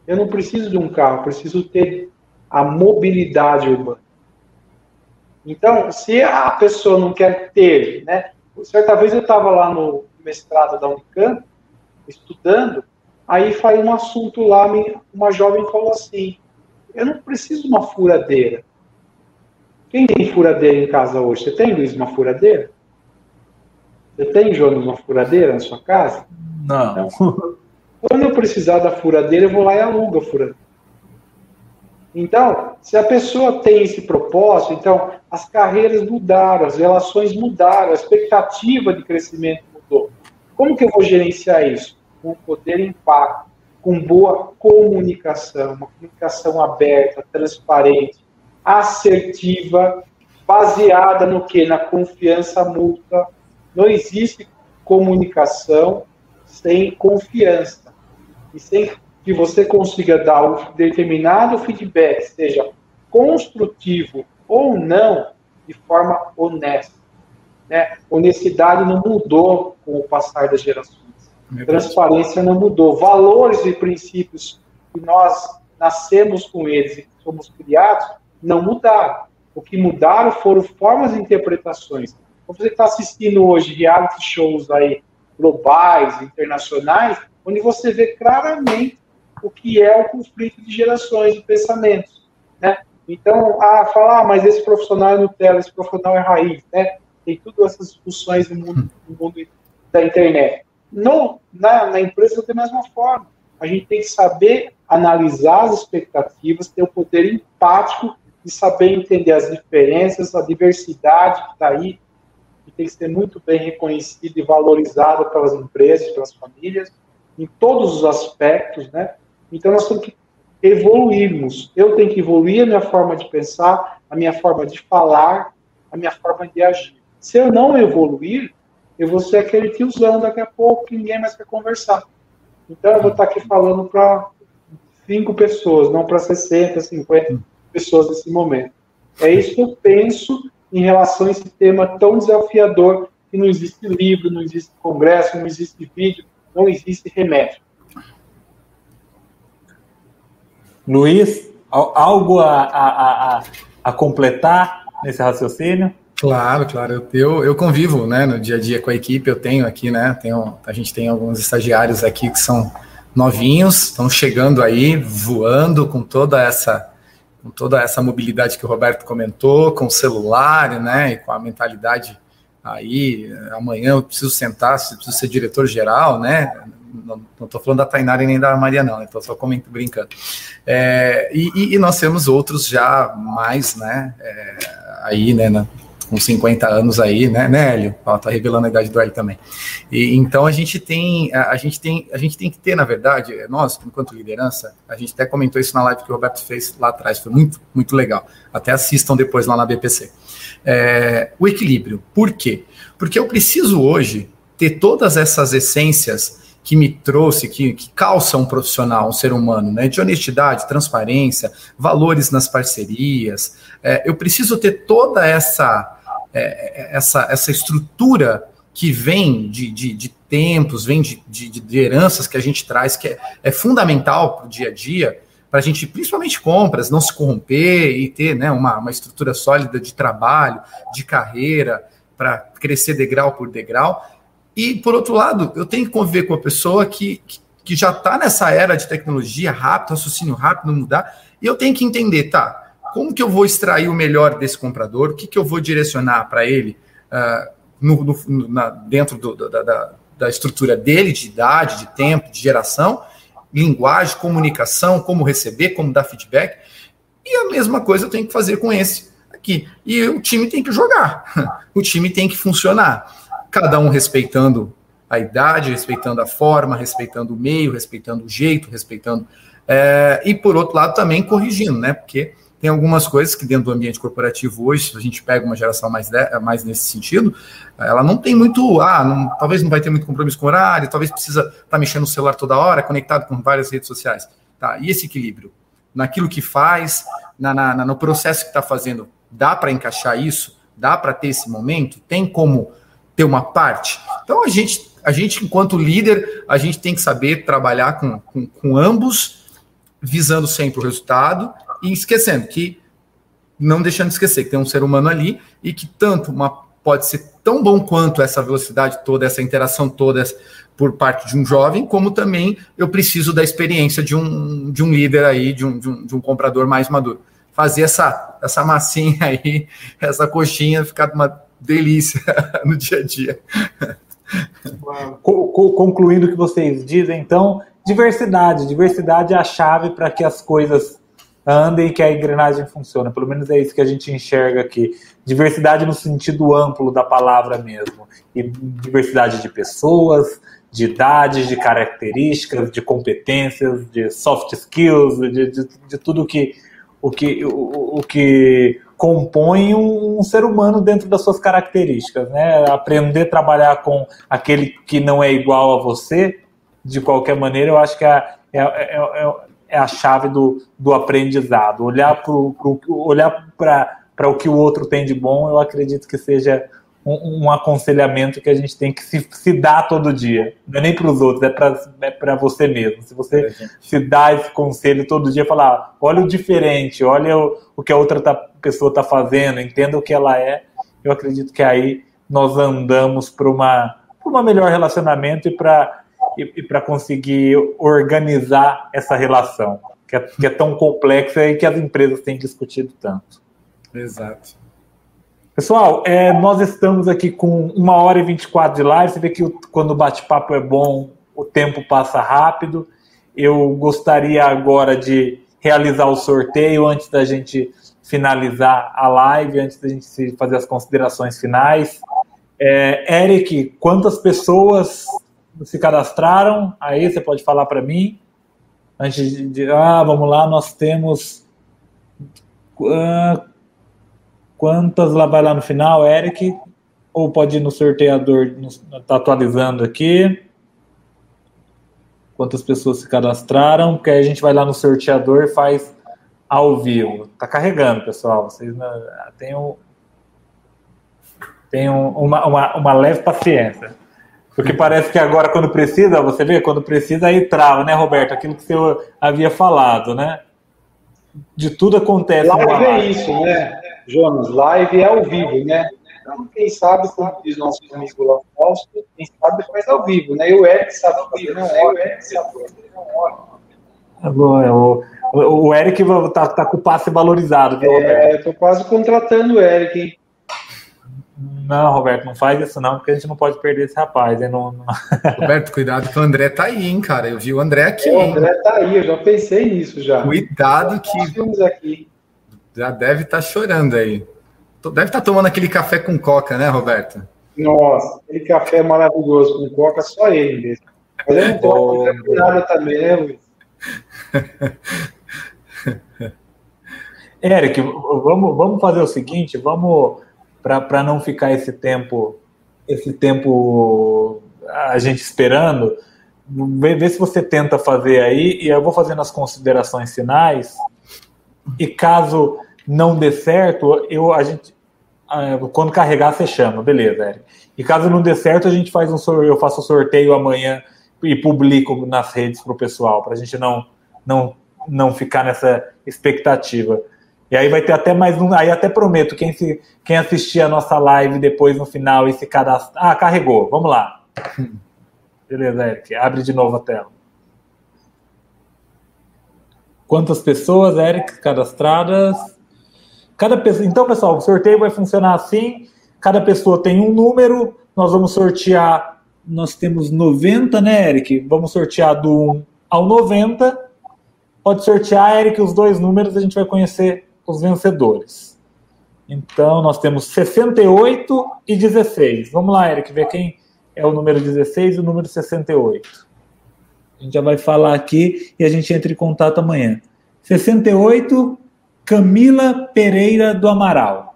Eu não preciso de um carro, preciso ter a mobilidade urbana. Então, se a pessoa não quer ter, né? Certa vez eu estava lá no mestrado da Unicamp, estudando, aí foi um assunto lá, uma jovem falou assim, eu não preciso de uma furadeira. Quem tem furadeira em casa hoje? Você tem, Luiz, uma furadeira? Você tem, Jonas, uma furadeira na sua casa?
Não. Então,
quando eu precisar da furadeira, eu vou lá e alugo a furadeira. Então, se a pessoa tem esse propósito, então as carreiras mudaram, as relações mudaram, a expectativa de crescimento mudou. Como que eu vou gerenciar isso? Com poder impacto, com boa comunicação, uma comunicação aberta, transparente, assertiva, baseada no que? Na confiança mútua. Não existe comunicação sem confiança. E sem que você consiga dar um determinado feedback, seja construtivo ou não, de forma honesta. Né? Honestidade não mudou com o passar das gerações. Transparência não mudou. Valores e princípios que nós nascemos com eles e somos criados não mudaram. O que mudaram foram formas de interpretações. Você está assistindo hoje reality shows aí globais, internacionais, onde você vê claramente o que é o conflito de gerações de pensamentos, né? Então, ah, falar, ah, mas esse profissional é Nutella, esse profissional é raiz, né? Tem todas essas discussões no mundo, no mundo da internet. No, na, na empresa, da mesma forma. A gente tem que saber analisar as expectativas, ter o poder empático de saber entender as diferenças, a diversidade que está aí, que tem que ser muito bem reconhecida e valorizada pelas empresas, pelas famílias, em todos os aspectos, né? Então, nós temos que evoluirmos. Eu tenho que evoluir a minha forma de pensar, a minha forma de falar, a minha forma de agir. Se eu não evoluir, eu vou ser aquele tiozão daqui a pouco que ninguém mais quer conversar. Então, eu vou estar aqui falando para cinco pessoas, não para 60, 50 pessoas nesse momento. É isso que eu penso em relação a esse tema tão desafiador que não existe livro, não existe congresso, não existe vídeo, não existe remédio.
Luiz, algo a, a, a, a completar nesse raciocínio?
Claro, claro. Eu, eu convivo, né, no dia a dia com a equipe. Eu tenho aqui, né, tenho, a gente tem alguns estagiários aqui que são novinhos, estão chegando aí, voando com toda essa com toda essa mobilidade que o Roberto comentou, com o celular, né, e com a mentalidade aí, amanhã eu preciso sentar, preciso ser diretor geral, né, não estou falando da Tainara nem da Maria não, estou só comentando, brincando. É, e, e, nós temos outros já mais, né, é, aí, né, com 50 anos aí, né, né, Hélio? Ó, tá revelando a idade do Hélio também. E, então a gente tem, a, gente tem, a gente tem que ter, na verdade, nós, enquanto liderança, a gente até comentou isso na live que o Roberto fez lá atrás, foi muito, muito legal. Até assistam depois lá na BPC. É, o equilíbrio. Por quê? Porque eu preciso hoje ter todas essas essências que me trouxe, que, que calça um profissional, um ser humano, né? De honestidade, transparência, valores nas parcerias. É, eu preciso ter toda essa é, é, essa, essa estrutura que vem de, de, de tempos, vem de, de, de, heranças que a gente traz, que é, é fundamental para o dia a dia, para a gente, principalmente compras, não se corromper e ter né, uma, uma estrutura sólida de trabalho, de carreira, para crescer degrau por degrau. E, por outro lado, eu tenho que conviver com a pessoa que, que, que já está nessa era de tecnologia rápido, raciocínio rápido, mudar, e eu tenho que entender, tá? Como que eu vou extrair o melhor desse comprador, o que, que eu vou direcionar para ele uh, no, no, na, dentro do, da, da, da, estrutura dele, de idade, de tempo, de geração, linguagem, comunicação, como receber, como dar feedback. E a mesma coisa eu tenho que fazer com esse aqui. E o time tem que jogar, o time tem que funcionar. Cada um respeitando a idade, respeitando a forma, respeitando o meio, respeitando o jeito, respeitando. É, e por outro lado também corrigindo, né? Porque tem algumas coisas que dentro do ambiente corporativo hoje, se a gente pega uma geração mais, de, mais nesse sentido, ela não tem muito, ah, não, talvez não vai ter muito compromisso com horário, talvez precisa estar tá mexendo no celular toda hora, conectado com várias redes sociais. Tá, e esse equilíbrio? Naquilo que faz, na, na no processo que está fazendo, dá para encaixar isso? Dá para ter esse momento? Tem como ter uma parte? Então a gente, a gente enquanto líder, a gente tem que saber trabalhar com, com, com ambos, visando sempre o resultado e esquecendo que, não deixando de esquecer que tem um ser humano ali e que tanto uma, pode ser tão bom quanto essa velocidade toda, essa interação toda por parte de um jovem, como também eu preciso da experiência de um, de um líder aí, de um, de um, de um comprador mais maduro. Fazer essa, essa massinha aí, essa coxinha ficar uma delícia no dia a dia.
Concluindo o que vocês dizem, então, diversidade. Diversidade é a chave para que as coisas andem que a engrenagem funciona. Pelo menos é isso que a gente enxerga aqui. Diversidade no sentido amplo da palavra mesmo. E diversidade de pessoas, de idades, de características, de competências, de soft skills, de, de, de tudo que, o que, o, o que compõe um, um, ser humano dentro das suas características. Né? Aprender a trabalhar com aquele que não é igual a você, de qualquer maneira, eu acho que é, é, é, é é a chave do, do aprendizado. Olhar para olhar para o que o outro tem de bom, eu acredito que seja um, um aconselhamento que a gente tem que se, se dar todo dia. Não é nem para os outros, é para é você mesmo. Se você é, se dá esse conselho todo dia, falar, olha o diferente, olha o, o que a outra tá, pessoa está fazendo, entenda o que ela é, eu acredito que aí nós andamos para uma, uma melhor relacionamento e para e, e para conseguir organizar essa relação, que é, que é tão complexa e que as empresas têm discutido tanto.
Exato.
Pessoal, é, nós estamos aqui com uma hora e 24 de live. Você vê que o, quando o bate-papo é bom, o tempo passa rápido. Eu gostaria agora de realizar o sorteio antes da gente finalizar a live, antes da gente fazer as considerações finais. É, Eric, quantas pessoas se cadastraram, aí você pode falar para mim. Antes de, de, Ah, vamos lá, nós temos. Uh, quantas lá vai lá no final, Eric? Ou pode ir no sorteador, está atualizando aqui. Quantas pessoas se cadastraram, porque aí a gente vai lá no sorteador e faz ao vivo. Tá carregando, pessoal. Vocês tenham, tenham uma, uma, uma leve paciência. Porque parece que agora, quando precisa, você vê, quando precisa, aí trava, né, Roberto? Aquilo que você havia falado, né? De tudo acontece.
Live, live. é isso, né, Jonas? Live é ao vivo, né? Então, quem sabe, como diz nosso amigo lá Fausto, quem sabe faz ao vivo, né? E o Eric sabe vivo, não é? O Eric sabe não.
Tá bom, o, Eric tá, tá com o passe valorizado.
Viu, é, eu tô quase contratando o Eric, hein?
Não, Roberto, não faz isso não, porque a gente não pode perder esse rapaz. Hein? Não, não...
Roberto, cuidado que o André tá aí, hein, cara. Eu vi o André aqui.
O André tá aí, eu já pensei nisso já.
Cuidado que.
aqui.
Já deve estar tá chorando aí. Deve estar tá tomando aquele café com coca, né, Roberto?
Nossa, aquele café maravilhoso com coca, só ele mesmo. Mas eu não tomo oh, nada também, né, Luiz?
Eric, vamos, vamos fazer o seguinte, vamos para não ficar esse tempo esse tempo a gente esperando, vê, vê se você tenta fazer aí e eu vou fazendo as considerações finais. E caso não dê certo, eu a gente quando carregar você chama, beleza, Eric. E caso não dê certo, a gente faz um sorteio, eu faço o sorteio amanhã e publico nas redes para o pessoal, para a gente não não não ficar nessa expectativa. E aí vai ter até mais um. Aí até prometo, quem, se, quem assistir a nossa live depois no final e se cadastrar. Ah, carregou. Vamos lá. Beleza, Eric. Abre de novo a tela. Quantas pessoas, Eric, cadastradas? Cada pessoa. Então, pessoal, o sorteio vai funcionar assim. Cada pessoa tem um número. Nós vamos sortear. Nós temos 90, né, Eric? Vamos sortear do 1 ao 90. Pode sortear, Eric, os dois números, a gente vai conhecer os vencedores. Então, nós temos 68 e 16. Vamos lá, Eric, ver quem é o número 16 e o número 68. A gente já vai falar aqui e a gente entra em contato amanhã. 68, Camila Pereira do Amaral.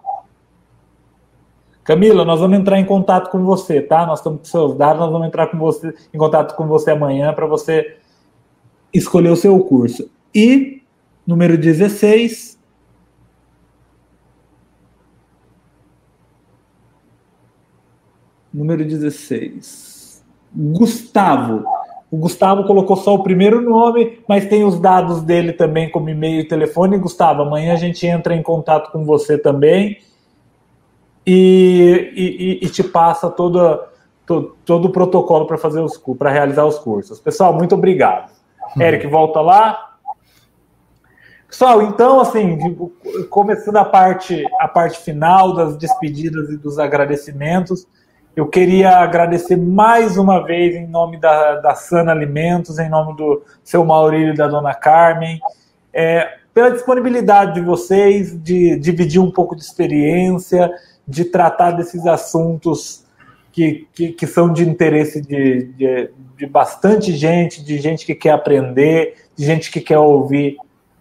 Camila, nós vamos entrar em contato com você, tá? Nós estamos com seus dados, nós vamos entrar com você, em contato com você amanhã para você escolher o seu curso. E número 16, Número 16. Gustavo. O Gustavo colocou só o primeiro nome, mas tem os dados dele também como e-mail e telefone. Gustavo, amanhã a gente entra em contato com você também e, e, e te passa todo, todo, todo o protocolo para fazer os para realizar os cursos. Pessoal, muito obrigado. Hum. Eric, volta lá. Pessoal, então, assim, começando a parte, a parte final das despedidas e dos agradecimentos. Eu queria agradecer mais uma vez em nome da, da Sana Alimentos, em nome do seu Maurílio e da dona Carmen, é, pela disponibilidade de vocês de dividir um pouco de experiência, de tratar desses assuntos que, que, que são de interesse de, de, de bastante gente, de gente que quer aprender, de gente que quer ouvir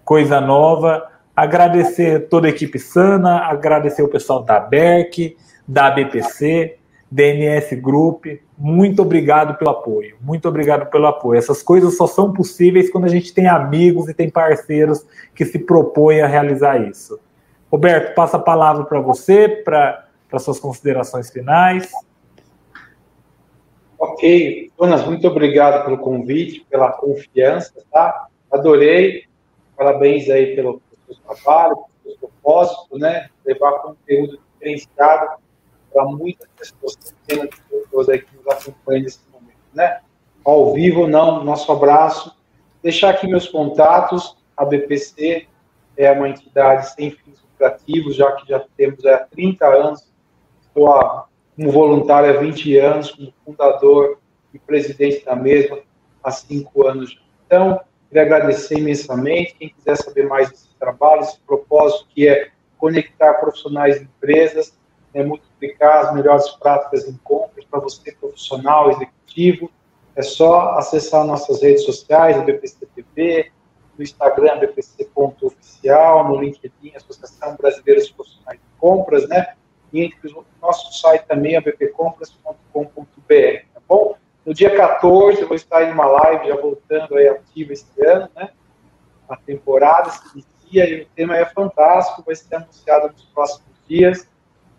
coisa nova. Agradecer toda a equipe Sana, agradecer o pessoal da BERC, da BPC, DNS Group, muito obrigado pelo apoio. Muito obrigado pelo apoio. Essas coisas só são possíveis quando a gente tem amigos e tem parceiros que se propõem a realizar isso. Roberto, passa a palavra para você, para suas considerações finais.
Ok, Jonas, muito obrigado pelo convite, pela confiança, tá? Adorei. Parabéns aí pelo, pelo seu trabalho, pelo seu propósito, né? Levar conteúdo diferenciado para muitas pessoas, centenas de pessoas aí que nos acompanham nesse momento, né? Ao vivo, não, nosso abraço. Deixar aqui meus contatos, a BPC é uma entidade sem fins lucrativos, já que já temos há 30 anos, estou há, como voluntário há 20 anos, como fundador e presidente da mesma há 5 anos. Então, queria agradecer imensamente. Quem quiser saber mais desse trabalho, esse propósito que é conectar profissionais de empresas, é multiplicar as melhores práticas em compras para você, profissional, executivo. É só acessar nossas redes sociais, a BPC TV, no Instagram, bpc.oficial, no LinkedIn, Associação Brasileira de Profissionais de Compras, né? E entre o nosso site também, a bpcompras.com.br, tá bom? No dia 14, eu vou estar em uma live, já voltando aí ativa esse ano, né? A temporada se inicia e o tema é fantástico, vai ser anunciado nos próximos dias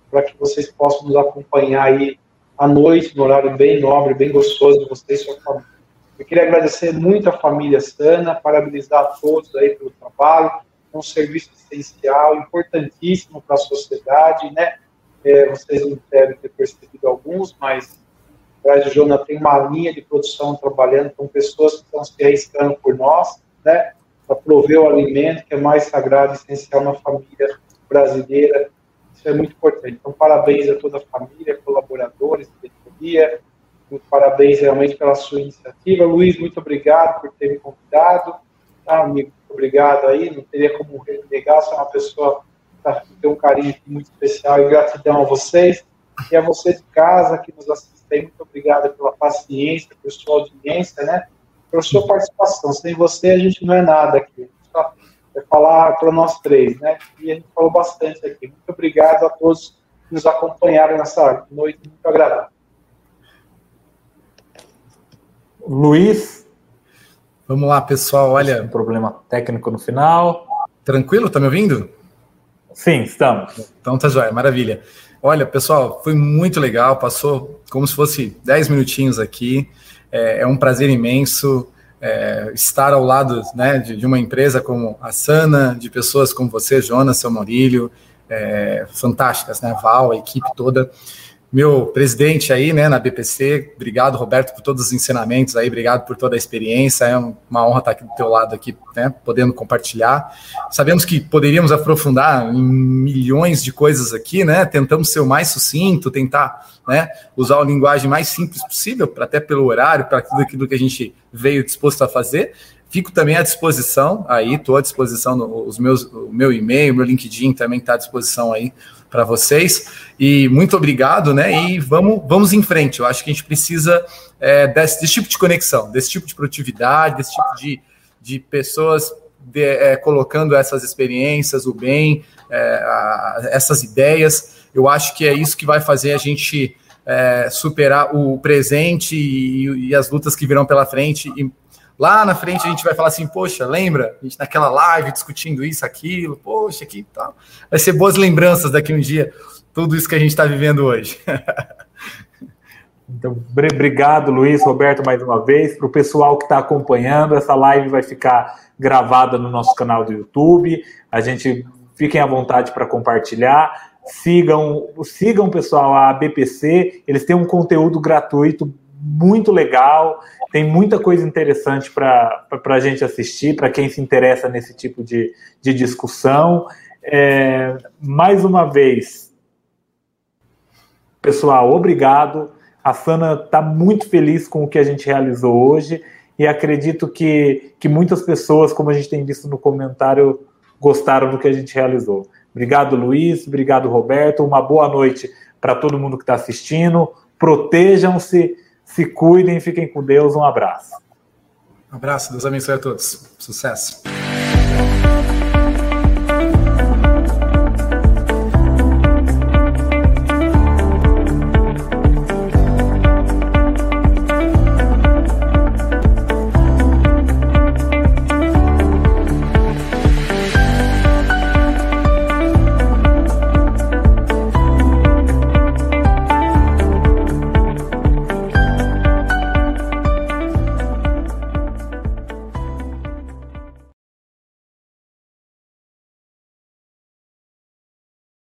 para que vocês possam nos acompanhar aí à noite, no horário bem nobre, bem gostoso de vocês e sua família. Eu queria agradecer muito à família Sana, parabenizar a todos aí pelo trabalho, é um serviço essencial, importantíssimo para a sociedade, né? É, vocês não devem ter percebido alguns, mas a Rádio Jona tem uma linha de produção trabalhando com pessoas que estão se arriscando por nós, né? para prover o alimento que é mais sagrado e essencial na família brasileira. Isso é muito importante. Então, parabéns a toda a família, colaboradores, diretoria. Muito parabéns realmente pela sua iniciativa. Luiz, muito obrigado por ter me convidado. Tá, amigo, obrigado aí. Não teria como negar, você é uma pessoa que tem um carinho muito especial e gratidão a vocês. E a você de casa que nos assiste aí, muito obrigado pela paciência, pela sua audiência, né? Pela sua participação. Sem você, a gente não é nada aqui. É falar para nós três, né? E a gente falou bastante aqui. Muito obrigado a todos que nos acompanharam nessa noite muito agradável.
Luiz.
Vamos lá, pessoal. Olha.
Um problema técnico no final.
Tranquilo? Tá me ouvindo?
Sim, estamos.
Então tá jóia, maravilha. Olha, pessoal, foi muito legal, passou como se fosse 10 minutinhos aqui. É, é um prazer imenso é, estar ao lado né, de, de, uma empresa como a Sana, de pessoas como você, Jonas, seu Maurílio, é, fantásticas, né? Val, a equipe toda meu presidente aí, né, na BPC. Obrigado, Roberto, por todos os ensinamentos aí, obrigado por toda a experiência. É uma honra estar aqui do teu lado aqui, né, podendo compartilhar. Sabemos que poderíamos aprofundar em milhões de coisas aqui, né? Tentamos ser o mais sucinto, tentar, né, usar a linguagem mais simples possível, até pelo horário, para tudo aquilo que a gente veio disposto a fazer. Fico também à disposição, aí estou à disposição, no, os meus, o meu e-mail, meu LinkedIn também está à disposição aí para vocês. E muito obrigado, né? E vamos, vamos em frente. Eu acho que a gente precisa é, desse, desse, tipo de conexão, desse tipo de produtividade, desse tipo de, de pessoas de, é, colocando essas experiências, o bem, é, a, essas ideias. Eu acho que é isso que vai fazer a gente é, superar o presente e, e, as lutas que virão pela frente e Lá na frente a gente vai falar assim, poxa, lembra? A gente naquela live discutindo isso, aquilo, poxa, aqui tal. Vai ser boas lembranças daqui um dia, tudo isso que a gente está vivendo hoje.
Então, obrigado, Luiz, Roberto, mais uma vez. Para o pessoal que está acompanhando, essa live vai ficar gravada no nosso canal do YouTube. A gente fiquem à vontade para compartilhar. Sigam, sigam, pessoal, a BPC. Eles têm um conteúdo gratuito muito legal, tem muita coisa interessante para a gente assistir, para quem se interessa nesse tipo de, de discussão. É, mais uma vez, pessoal, obrigado. A Sana está muito feliz com o que a gente realizou hoje e acredito que, que muitas pessoas, como a gente tem visto no comentário, gostaram do que a gente realizou. Obrigado, Luiz. Obrigado, Roberto. Uma boa noite para todo mundo que está assistindo. Protejam-se se cuidem, fiquem com Deus. Um abraço.
Um abraço, Deus abençoe a todos. Sucesso.